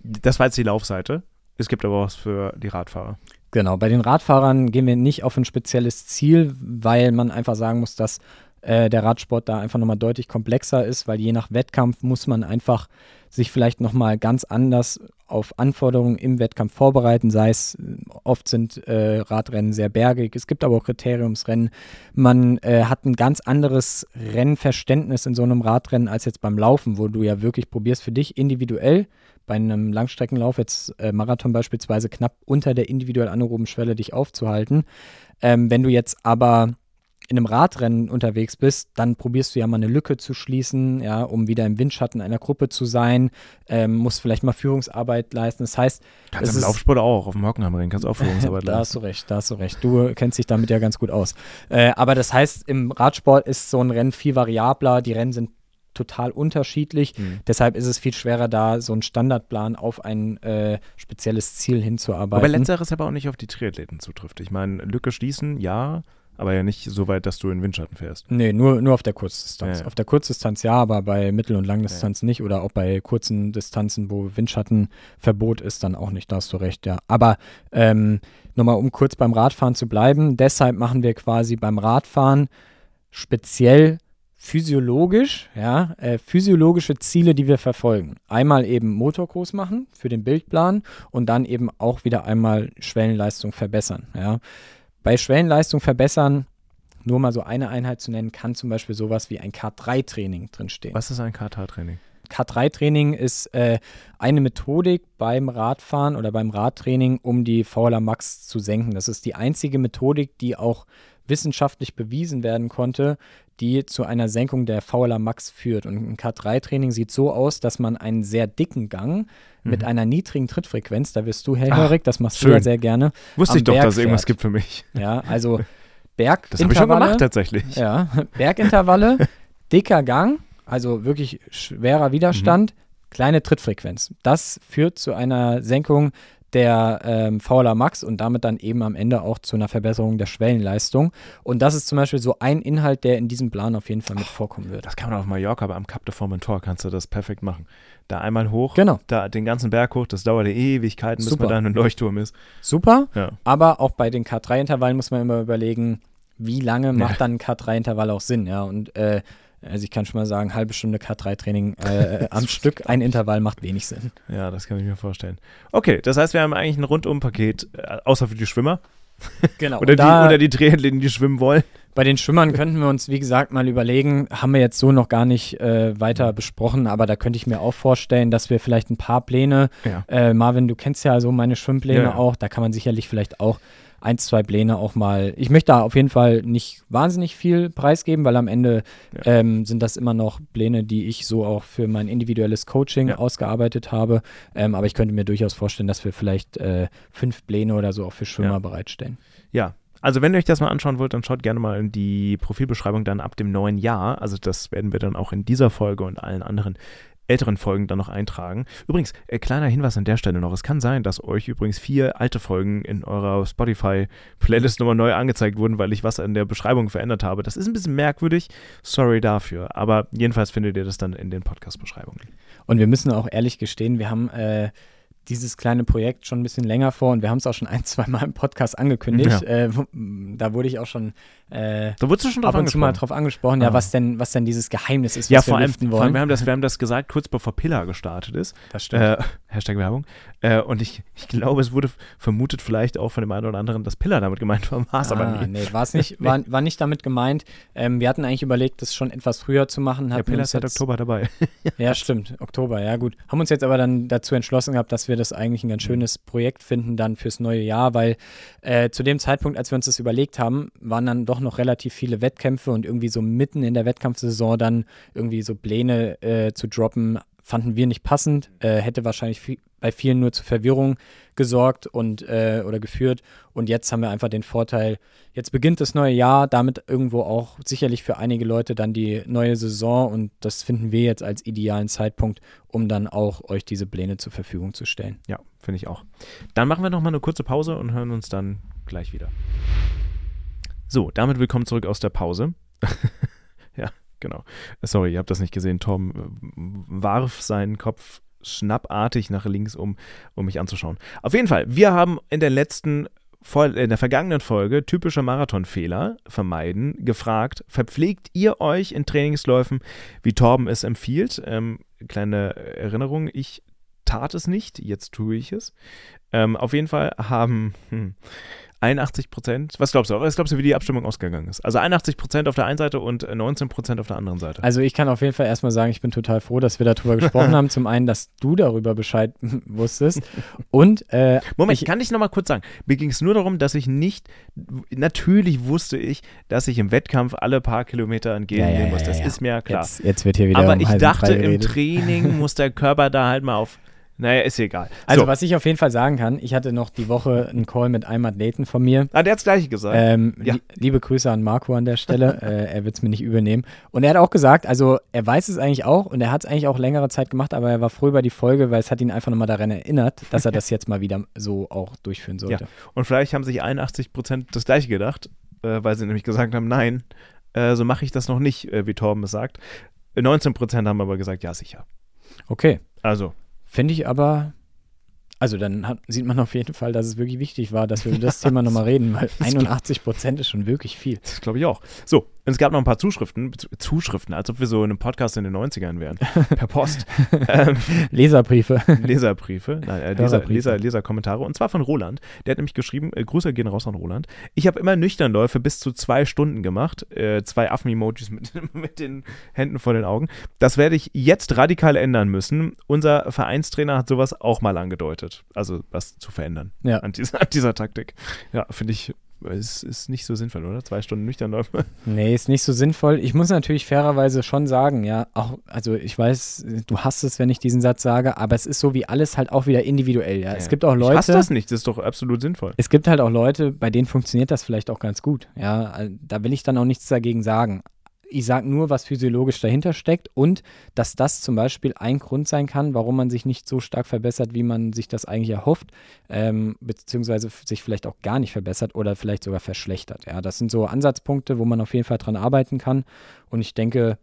Das war jetzt die Laufseite. Es gibt aber was für die Radfahrer. Genau, bei den Radfahrern gehen wir nicht auf ein spezielles Ziel, weil man einfach sagen muss, dass äh, der Radsport da einfach nochmal deutlich komplexer ist, weil je nach Wettkampf muss man einfach sich vielleicht nochmal ganz anders auf Anforderungen im Wettkampf vorbereiten, sei es, oft sind äh, Radrennen sehr bergig, es gibt aber auch Kriteriumsrennen. Man äh, hat ein ganz anderes Rennverständnis in so einem Radrennen als jetzt beim Laufen, wo du ja wirklich probierst für dich individuell bei einem Langstreckenlauf, jetzt äh, Marathon beispielsweise, knapp unter der individuell anaeroben Schwelle dich aufzuhalten. Ähm, wenn du jetzt aber in einem Radrennen unterwegs bist, dann probierst du ja mal eine Lücke zu schließen, ja, um wieder im Windschatten einer Gruppe zu sein, ähm, musst vielleicht mal Führungsarbeit leisten. Das heißt, kannst du im Laufsport auch, auf dem Hockenheimring kannst du auch (laughs) Führungsarbeit leisten. da hast du recht, da hast du recht. Du kennst dich damit ja ganz gut aus. Äh, aber das heißt, im Radsport ist so ein Rennen viel variabler, die Rennen sind total unterschiedlich. Mhm. Deshalb ist es viel schwerer, da so einen Standardplan auf ein äh, spezielles Ziel hinzuarbeiten. Aber letzteres aber auch nicht auf die Triathleten zutrifft. Ich meine, Lücke schließen, ja, aber ja nicht so weit, dass du in Windschatten fährst. Nee, nur, nur auf der Kurzdistanz. Ja, ja. Auf der Kurzdistanz ja, aber bei Mittel- und Langdistanz ja, nicht oder auch bei kurzen Distanzen, wo Windschattenverbot ist, dann auch nicht. Da hast du recht, ja. Aber ähm, nochmal, um kurz beim Radfahren zu bleiben, deshalb machen wir quasi beim Radfahren speziell physiologisch, ja, äh, physiologische Ziele, die wir verfolgen. Einmal eben Motorkurs machen für den Bildplan und dann eben auch wieder einmal Schwellenleistung verbessern, ja. Bei Schwellenleistung verbessern, nur mal so eine Einheit zu nennen, kann zum Beispiel sowas wie ein K3-Training drinstehen. Was ist ein K3-Training? K3-Training ist äh, eine Methodik beim Radfahren oder beim Radtraining, um die VLA Max zu senken. Das ist die einzige Methodik, die auch wissenschaftlich bewiesen werden konnte, die zu einer Senkung der VLA Max führt. Und ein K3-Training sieht so aus, dass man einen sehr dicken Gang mhm. mit einer niedrigen Trittfrequenz, da wirst du hellhörig, das machst schön. du ja sehr gerne. Wusste ich doch, Berg dass es irgendwas gibt für mich. Ja, also Bergintervalle. (laughs) Das habe ich schon gemacht tatsächlich. Ja, (laughs) Bergintervalle, dicker Gang, also wirklich schwerer Widerstand, mhm. kleine Trittfrequenz. Das führt zu einer Senkung der ähm, Fauler Max und damit dann eben am Ende auch zu einer Verbesserung der Schwellenleistung. Und das ist zum Beispiel so ein Inhalt, der in diesem Plan auf jeden Fall mit vorkommen wird. Das kann man auf Mallorca, aber am Cap de Formentor kannst du das perfekt machen. Da einmal hoch, genau. da den ganzen Berg hoch, das dauert Ewigkeiten, Super. bis man da ein Leuchtturm ist. Super, ja. aber auch bei den K3-Intervallen muss man immer überlegen, wie lange macht ja. dann ein K3-Intervall auch Sinn, ja, und äh, also ich kann schon mal sagen, halbe Stunde K3-Training äh, am (laughs) Stück, ein Intervall macht wenig Sinn. Ja, das kann ich mir vorstellen. Okay, das heißt, wir haben eigentlich ein Rundum-Paket, äh, außer für die Schwimmer. (laughs) Genau. oder, die, oder die Triathleten, die schwimmen wollen. Bei den Schwimmern könnten wir uns, wie gesagt, mal überlegen, haben wir jetzt so noch gar nicht äh, weiter besprochen, aber da könnte ich mir auch vorstellen, dass wir vielleicht ein paar Pläne, ja. äh, Marvin, du kennst ja so meine Schwimmpläne ja, ja. auch, da kann man sicherlich vielleicht auch ein, zwei Pläne auch mal. Ich möchte da auf jeden Fall nicht wahnsinnig viel preisgeben, weil am Ende ja. ähm, sind das immer noch Pläne, die ich so auch für mein individuelles Coaching ja. ausgearbeitet habe. Ähm, aber ich könnte mir durchaus vorstellen, dass wir vielleicht äh, fünf Pläne oder so auch für Schwimmer ja. bereitstellen. Ja, also wenn ihr euch das mal anschauen wollt, dann schaut gerne mal in die Profilbeschreibung dann ab dem neuen Jahr. Also das werden wir dann auch in dieser Folge und allen anderen älteren Folgen dann noch eintragen. Übrigens, äh, kleiner Hinweis an der Stelle noch. Es kann sein, dass euch übrigens vier alte Folgen in eurer Spotify-Playlist nochmal neu angezeigt wurden, weil ich was in der Beschreibung verändert habe. Das ist ein bisschen merkwürdig. Sorry dafür. Aber jedenfalls findet ihr das dann in den Podcast-Beschreibungen. Und wir müssen auch ehrlich gestehen, wir haben äh, dieses kleine Projekt schon ein bisschen länger vor und wir haben es auch schon ein, (laughs) zwei Mal im Podcast angekündigt. Ja. Äh, da wurde ich auch schon, äh, da wurdest du schon drauf ab und zu mal drauf angesprochen, ah. ja, was denn, was denn dieses Geheimnis ist, ja, was wir allem, wollen. Vor allem, wir haben das, (laughs) wir haben das gesagt, kurz bevor Pillar gestartet ist. Das stimmt. Äh, (laughs) Hashtag Werbung. Äh, und ich, ich glaube, es wurde vermutet vielleicht auch von dem einen oder anderen, dass Pillar damit gemeint war, war es ah, aber nie. Nee, war es nicht, war, war nicht damit gemeint. Ähm, wir hatten eigentlich überlegt, das schon etwas früher zu machen. Ja, Pillar ist seit Oktober dabei. ja, stimmt, Oktober, ja gut. Haben uns jetzt aber dann dazu entschlossen gehabt, dass wir das eigentlich ein ganz schön schönes Projekt finden dann fürs neue Jahr, weil äh, zu dem Zeitpunkt, als wir uns das überlegt haben, waren dann doch noch relativ viele Wettkämpfe und irgendwie so mitten in der Wettkampfsaison dann irgendwie so Pläne äh, zu droppen, fanden wir nicht passend, äh, hätte wahrscheinlich viel, bei vielen nur zu Verwirrung gesorgt und äh, oder geführt. Und jetzt haben wir einfach den Vorteil, jetzt beginnt das neue Jahr, damit irgendwo auch sicherlich für einige Leute dann die neue Saison und das finden wir jetzt als idealen Zeitpunkt, um dann auch euch diese Pläne zur Verfügung zu stellen. Ja, finde ich auch. Dann machen wir nochmal eine kurze Pause und hören uns dann gleich wieder. So, damit willkommen zurück aus der Pause. (laughs) ja, genau. Sorry, ihr habt das nicht gesehen. Tom äh, warf seinen Kopf schnappartig nach links, um, um mich anzuschauen. Auf jeden Fall, wir haben in der letzten in der vergangenen Folge typische Marathonfehler vermeiden gefragt, verpflegt ihr euch in Trainingsläufen, wie Torben es empfiehlt? Ähm, kleine Erinnerung, ich tat es nicht, jetzt tue ich es. Ähm, auf jeden Fall haben hm, 81 Prozent. Was glaubst du? Was glaubst du, wie die Abstimmung ausgegangen ist? Also 81 Prozent auf der einen Seite und 19 Prozent auf der anderen Seite. Also ich kann auf jeden Fall erstmal sagen, ich bin total froh, dass wir darüber gesprochen (laughs) haben. Zum einen, dass du darüber Bescheid (laughs) wusstest und äh, Moment, ich, kann ich nochmal kurz sagen. Mir ging es nur darum, dass ich nicht, natürlich wusste ich, dass ich im Wettkampf alle paar Kilometer entgehen ja, ja, muss. Das ja, ist mir klar. Jetzt, jetzt, wird hier wieder Aber um ich dachte, im Training (laughs) muss der Körper da halt mal auf naja, ist egal. Also, so. was ich auf jeden Fall sagen kann, ich hatte noch die Woche einen Call mit einem Athleten von mir. Ah, der hat das gleiche gesagt. Ähm, ja. li liebe Grüße an Marco an der Stelle. (laughs) äh, er wird es mir nicht übernehmen. Und er hat auch gesagt, also er weiß es eigentlich auch und er hat es eigentlich auch längere Zeit gemacht, aber er war froh über die Folge, weil es hat ihn einfach nochmal daran erinnert, dass er das jetzt mal wieder so auch durchführen sollte. Ja. Und vielleicht haben sich 81 Prozent das gleiche gedacht, äh, weil sie nämlich gesagt haben, nein, äh, so mache ich das noch nicht, äh, wie Torben es sagt. 19 Prozent haben aber gesagt, ja, sicher. Okay. Also. Finde ich aber also dann hat, sieht man auf jeden Fall, dass es wirklich wichtig war, dass wir über das Thema nochmal reden, weil (laughs) 81 Prozent ist schon wirklich viel. Das glaube ich auch. So, es gab noch ein paar Zuschriften, Zuschriften, als ob wir so in einem Podcast in den 90ern wären, (laughs) per Post. (laughs) ähm, Leserbriefe. (laughs) Leserbriefe, nein, äh, Leser, Leser, Leserkommentare. Und zwar von Roland. Der hat nämlich geschrieben, äh, Grüße gehen raus an Roland. Ich habe immer Nüchternläufe bis zu zwei Stunden gemacht. Äh, zwei Affen-Emojis mit, mit den Händen vor den Augen. Das werde ich jetzt radikal ändern müssen. Unser Vereinstrainer hat sowas auch mal angedeutet. Also was zu verändern ja. an, dieser, an dieser Taktik. Ja, finde ich es ist nicht so sinnvoll, oder? Zwei Stunden nüchtern läuft Nee, ist nicht so sinnvoll. Ich muss natürlich fairerweise schon sagen, ja, auch, also ich weiß, du hast es, wenn ich diesen Satz sage, aber es ist so wie alles halt auch wieder individuell, ja. ja. Es gibt auch Leute. Ich hasse das nicht, das ist doch absolut sinnvoll. Es gibt halt auch Leute, bei denen funktioniert das vielleicht auch ganz gut, ja. Da will ich dann auch nichts dagegen sagen ich sage nur, was physiologisch dahinter steckt und dass das zum Beispiel ein Grund sein kann, warum man sich nicht so stark verbessert, wie man sich das eigentlich erhofft, ähm, beziehungsweise sich vielleicht auch gar nicht verbessert oder vielleicht sogar verschlechtert. Ja, das sind so Ansatzpunkte, wo man auf jeden Fall dran arbeiten kann. Und ich denke,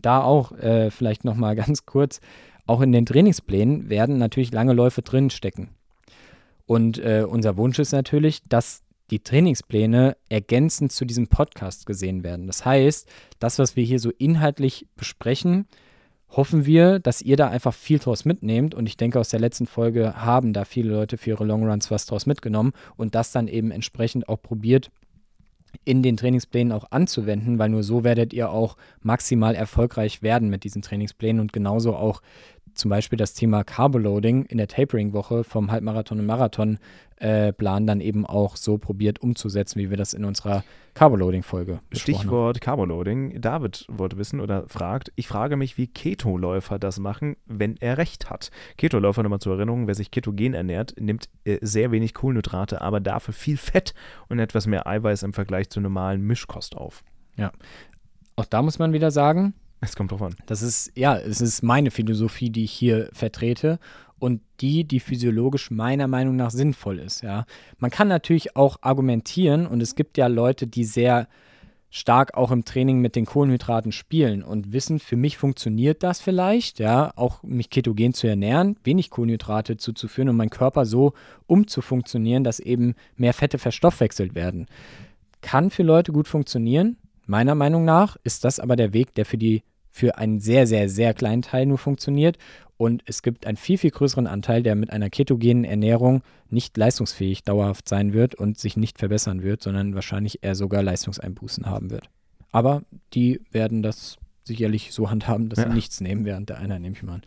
da auch äh, vielleicht nochmal (laughs) ganz kurz, auch in den Trainingsplänen werden natürlich lange Läufe drin stecken. Und äh, unser Wunsch ist natürlich, dass die Trainingspläne ergänzend zu diesem Podcast gesehen werden. Das heißt, das, was wir hier so inhaltlich besprechen, hoffen wir, dass ihr da einfach viel draus mitnehmt. Und ich denke, aus der letzten Folge haben da viele Leute für ihre Longruns was draus mitgenommen und das dann eben entsprechend auch probiert in den Trainingsplänen auch anzuwenden, weil nur so werdet ihr auch maximal erfolgreich werden mit diesen Trainingsplänen und genauso auch zum Beispiel das Thema Carboloading in der Tapering-Woche vom Halbmarathon und Marathonplan äh, dann eben auch so probiert umzusetzen, wie wir das in unserer Carboloading-Folge Stichwort Carboloading. David wollte wissen oder fragt, ich frage mich, wie Keto-Läufer das machen, wenn er recht hat. Keto-Läufer, nochmal zur Erinnerung, wer sich ketogen ernährt, nimmt äh, sehr wenig Kohlenhydrate, aber dafür viel Fett und etwas mehr Eiweiß im Vergleich zur normalen Mischkost auf. Ja, auch da muss man wieder sagen, es kommt drauf an. Das ist, ja, es ist meine Philosophie, die ich hier vertrete und die, die physiologisch meiner Meinung nach sinnvoll ist, ja. Man kann natürlich auch argumentieren und es gibt ja Leute, die sehr stark auch im Training mit den Kohlenhydraten spielen und wissen, für mich funktioniert das vielleicht, ja, auch mich ketogen zu ernähren, wenig Kohlenhydrate zuzuführen und meinen Körper so umzufunktionieren, dass eben mehr Fette verstoffwechselt werden. Kann für Leute gut funktionieren, Meiner Meinung nach ist das aber der Weg, der für die für einen sehr, sehr, sehr kleinen Teil nur funktioniert. Und es gibt einen viel, viel größeren Anteil, der mit einer ketogenen Ernährung nicht leistungsfähig dauerhaft sein wird und sich nicht verbessern wird, sondern wahrscheinlich eher sogar Leistungseinbußen haben wird. Aber die werden das sicherlich so handhaben, dass ja. sie nichts nehmen während der Einheit, nehme ich mal an.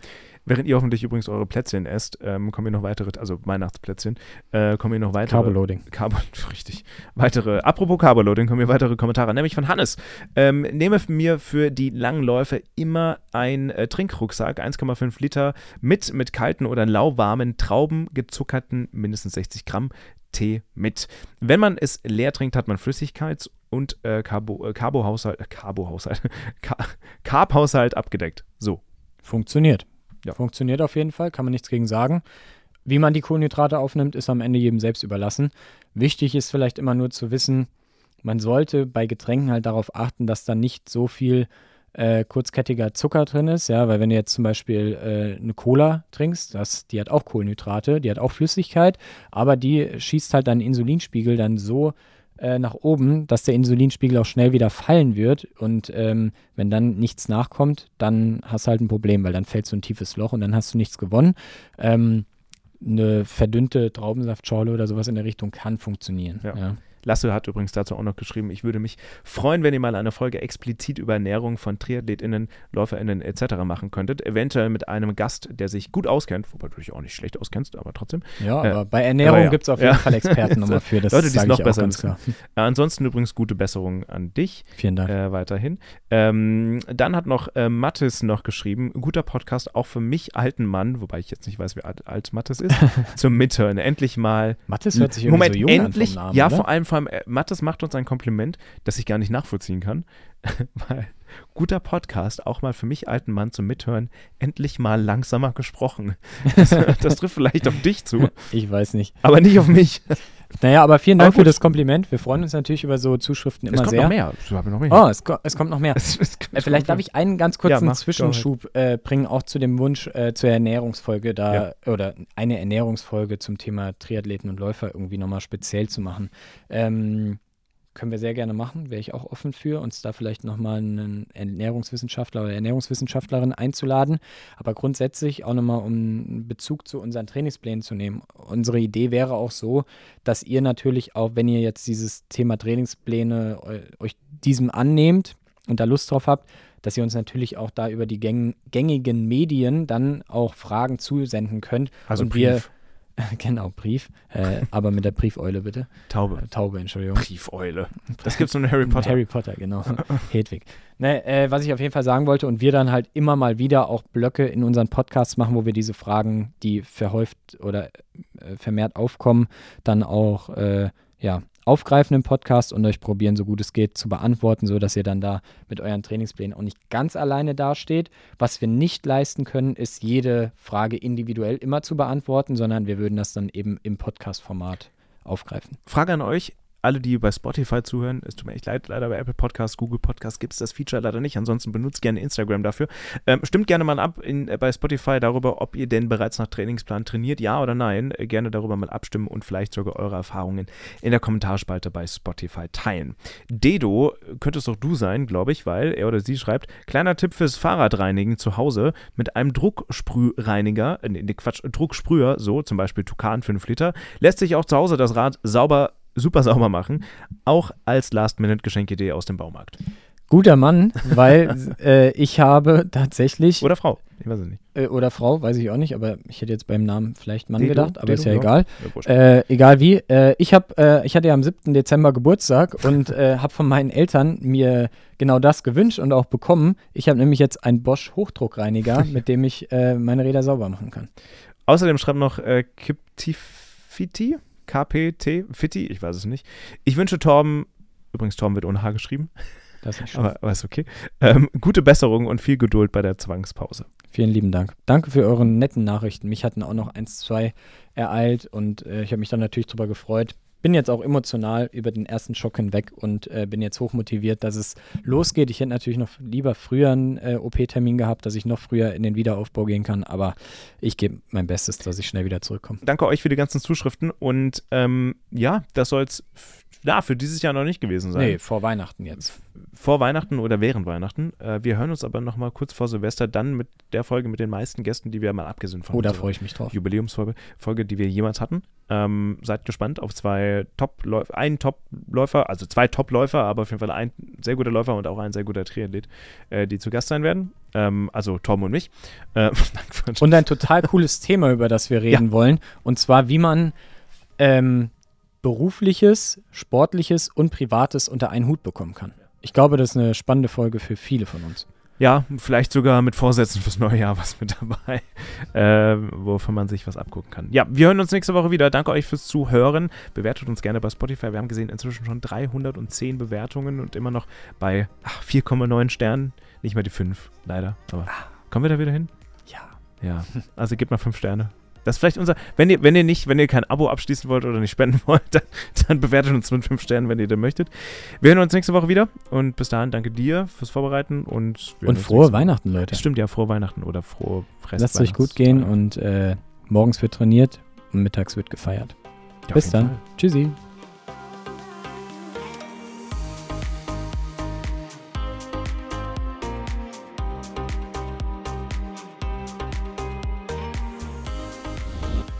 Während ihr hoffentlich übrigens eure Plätzchen esst, ähm, kommen hier noch weitere, also Weihnachtsplätzchen, äh, kommen hier noch weitere. Carboloading. Carbo, (laughs) richtig. Weitere, apropos Carboloading, kommen hier weitere Kommentare, nämlich von Hannes. Ähm, nehme mir für die langen Läufe immer ein äh, Trinkrucksack, 1,5 Liter, mit, mit kalten oder lauwarmen Trauben gezuckerten, mindestens 60 Gramm Tee mit. Wenn man es leer trinkt, hat man Flüssigkeits- und äh, Carbo, äh, Carbohaushalt, äh, Carbohaushalt, (laughs) Carb-Haushalt abgedeckt. So. Funktioniert. Ja. Funktioniert auf jeden Fall, kann man nichts gegen sagen. Wie man die Kohlenhydrate aufnimmt, ist am Ende jedem selbst überlassen. Wichtig ist vielleicht immer nur zu wissen, man sollte bei Getränken halt darauf achten, dass da nicht so viel äh, kurzkettiger Zucker drin ist, ja, weil wenn du jetzt zum Beispiel äh, eine Cola trinkst, das, die hat auch Kohlenhydrate, die hat auch Flüssigkeit, aber die schießt halt deinen Insulinspiegel dann so äh, nach oben, dass der Insulinspiegel auch schnell wieder fallen wird. Und ähm, wenn dann nichts nachkommt, dann hast du halt ein Problem, weil dann fällst du ein tiefes Loch und dann hast du nichts gewonnen. Ähm, eine verdünnte Traubensaftschorle oder sowas in der Richtung kann funktionieren. Ja. ja. Lasse hat übrigens dazu auch noch geschrieben, ich würde mich freuen, wenn ihr mal eine Folge explizit über Ernährung von TriathletInnen, LäuferInnen etc. machen könntet. Eventuell mit einem Gast, der sich gut auskennt, wobei du dich auch nicht schlecht auskennst, aber trotzdem. Ja, äh, aber bei Ernährung ja. gibt es auf jeden ja. Fall Experten (laughs) nochmal für. Das Leute, die es noch besser wissen. Äh, ansonsten übrigens gute Besserung an dich. Vielen Dank. Äh, weiterhin. Ähm, dann hat noch äh, Mattes noch geschrieben, guter Podcast, auch für mich alten Mann, wobei ich jetzt nicht weiß, wie alt, alt Mattes ist, (laughs) zum Mithören. Endlich mal. Mattes hört sich irgendwie Moment, so jung endlich, an vom Namen, Ja, oder? vor allem vor allem, äh, Mattes macht uns ein Kompliment, das ich gar nicht nachvollziehen kann. (laughs) Weil guter Podcast, auch mal für mich alten Mann zum Mithören, endlich mal langsamer gesprochen. (laughs) Das, das trifft vielleicht auf dich zu. Ich weiß nicht. Aber nicht auf mich. Naja, aber vielen Dank für das Kompliment. Wir freuen uns natürlich über so Zuschriften immer sehr. Es kommt noch mehr. Ich habe noch mehr. Oh, es, es kommt noch mehr. Es, es, äh, vielleicht darf ich einen ganz kurzen ja, Zwischenschub äh, bringen, auch zu dem Wunsch äh, zur Ernährungsfolge da ja. oder eine Ernährungsfolge zum Thema Triathleten und Läufer irgendwie nochmal speziell zu machen. Ähm, können wir sehr gerne machen, wäre ich auch offen für, uns da vielleicht nochmal einen Ernährungswissenschaftler oder Ernährungswissenschaftlerin einzuladen. Aber grundsätzlich auch nochmal, um Bezug zu unseren Trainingsplänen zu nehmen. Unsere Idee wäre auch so, dass ihr natürlich auch, wenn ihr jetzt dieses Thema Trainingspläne euch diesem annehmt und da Lust drauf habt, dass ihr uns natürlich auch da über die gängigen Medien dann auch Fragen zusenden könnt. Also und Brief. wir (laughs) Genau, Brief. Äh, aber mit der Briefeule bitte. Taube. Äh, Taube, Entschuldigung. Briefeule. (laughs) Das gibt's nur in Harry Potter. Harry Potter, genau. (laughs) Hedwig. Ne, äh, was ich auf jeden Fall sagen wollte, und wir dann halt immer mal wieder auch Blöcke in unseren Podcasts machen, wo wir diese Fragen, die verhäuft oder äh, vermehrt aufkommen, dann auch äh, ja, aufgreifen im Podcast und euch probieren, so gut es geht, zu beantworten, sodass ihr dann da mit euren Trainingsplänen auch nicht ganz alleine dasteht. Was wir nicht leisten können, ist jede Frage individuell immer zu beantworten, sondern wir würden das dann eben im Podcast-Format aufgreifen. Frage an euch. Alle, die bei Spotify zuhören, es tut mir echt leid, leider bei Apple Podcasts, Google Podcasts gibt es das Feature leider nicht. Ansonsten benutzt gerne Instagram dafür. Ähm, stimmt gerne mal ab in, äh, bei Spotify darüber, ob ihr denn bereits nach Trainingsplan trainiert, ja oder nein. Äh, gerne darüber mal abstimmen und vielleicht sogar eure Erfahrungen in der Kommentarspalte bei Spotify teilen. Dedo könnte es doch du sein, glaube ich, weil er oder sie schreibt: Kleiner Tipp fürs Fahrradreinigen zu Hause mit einem Drucksprühreiniger, äh, Quatsch, Drucksprüher, so zum Beispiel Tukan 5 Liter, lässt sich auch zu Hause das Rad sauber super sauber machen, auch als Last-Minute-Geschenkidee aus dem Baumarkt. Guter Mann, weil (laughs) äh, ich habe tatsächlich. Oder Frau, ich weiß es nicht. Äh, oder Frau, weiß ich auch nicht, aber ich hätte jetzt beim Namen vielleicht Mann Dedo, gedacht, aber Dedo, ist ja, ja. egal. Ja, äh, egal wie. Äh, ich, hab, äh, ich hatte ja am 7. Dezember Geburtstag und äh, habe von meinen Eltern mir genau das gewünscht und auch bekommen. Ich habe nämlich jetzt einen Bosch Hochdruckreiniger, (laughs) mit dem ich meine Räder sauber machen kann. Außerdem schreibt noch äh, Kiptifiti KPT, Fitti, ich weiß es nicht. Ich wünsche Torben, übrigens Torben wird ohne H geschrieben. Das ist schön. Aber, aber ist okay. Ähm, gute Besserung und viel Geduld bei der Zwangspause. Vielen lieben Dank. Danke für eure netten Nachrichten. Mich hatten auch noch eins, zwei ereilt und äh, ich habe mich dann natürlich darüber gefreut bin jetzt auch emotional über den ersten Schock hinweg und äh, bin jetzt hochmotiviert, dass es losgeht. Ich hätte natürlich noch lieber früher einen äh, OP-Termin gehabt, dass ich noch früher in den Wiederaufbau gehen kann, aber ich gebe mein Bestes, dass ich schnell wieder zurückkomme. Danke euch für die ganzen Zuschriften und ähm, ja, das soll es ja, für dieses Jahr noch nicht gewesen sein. Nee, vor Weihnachten jetzt. Vor Weihnachten oder während Weihnachten. Äh, wir hören uns aber noch mal kurz vor Silvester dann mit der Folge mit den meisten Gästen, die wir mal abgesehen von Oh, da freue ich mich drauf. Jubiläumsfolge, Folge, die wir jemals hatten. Ähm, seid gespannt auf zwei Top-Läufer, einen Top-Läufer, also zwei Top-Läufer, aber auf jeden Fall ein sehr guter Läufer und auch ein sehr guter Triathlet, äh, die zu Gast sein werden. Ähm, also Tom und mich. Äh, (laughs) und ein total cooles Thema, über das wir (laughs) reden ja. wollen. Und zwar, wie man ähm, berufliches, sportliches und privates unter einen Hut bekommen kann. Ich glaube, das ist eine spannende Folge für viele von uns. Ja, vielleicht sogar mit Vorsätzen fürs neue Jahr was mit dabei, (laughs) äh, wovon man sich was abgucken kann. Ja, wir hören uns nächste Woche wieder. Danke euch fürs Zuhören. Bewertet uns gerne bei Spotify. Wir haben gesehen, inzwischen schon 310 Bewertungen und immer noch bei 4,9 Sternen. Nicht mehr die 5, leider. Aber ah. kommen wir da wieder hin? Ja. Ja, also gebt mal 5 Sterne. Das ist vielleicht unser, wenn ihr, wenn ihr nicht, wenn ihr kein Abo abschließen wollt oder nicht spenden (laughs) wollt, dann, dann bewertet uns mit fünf Sternen, wenn ihr denn möchtet. Wir hören uns nächste Woche wieder und bis dahin danke dir fürs Vorbereiten und Und frohe Weihnachten, Leute. Das stimmt, ja, frohe Weihnachten oder frohe Rest Lasst euch gut gehen und äh, morgens wird trainiert und mittags wird gefeiert. Ja, bis dann. Fall. Tschüssi.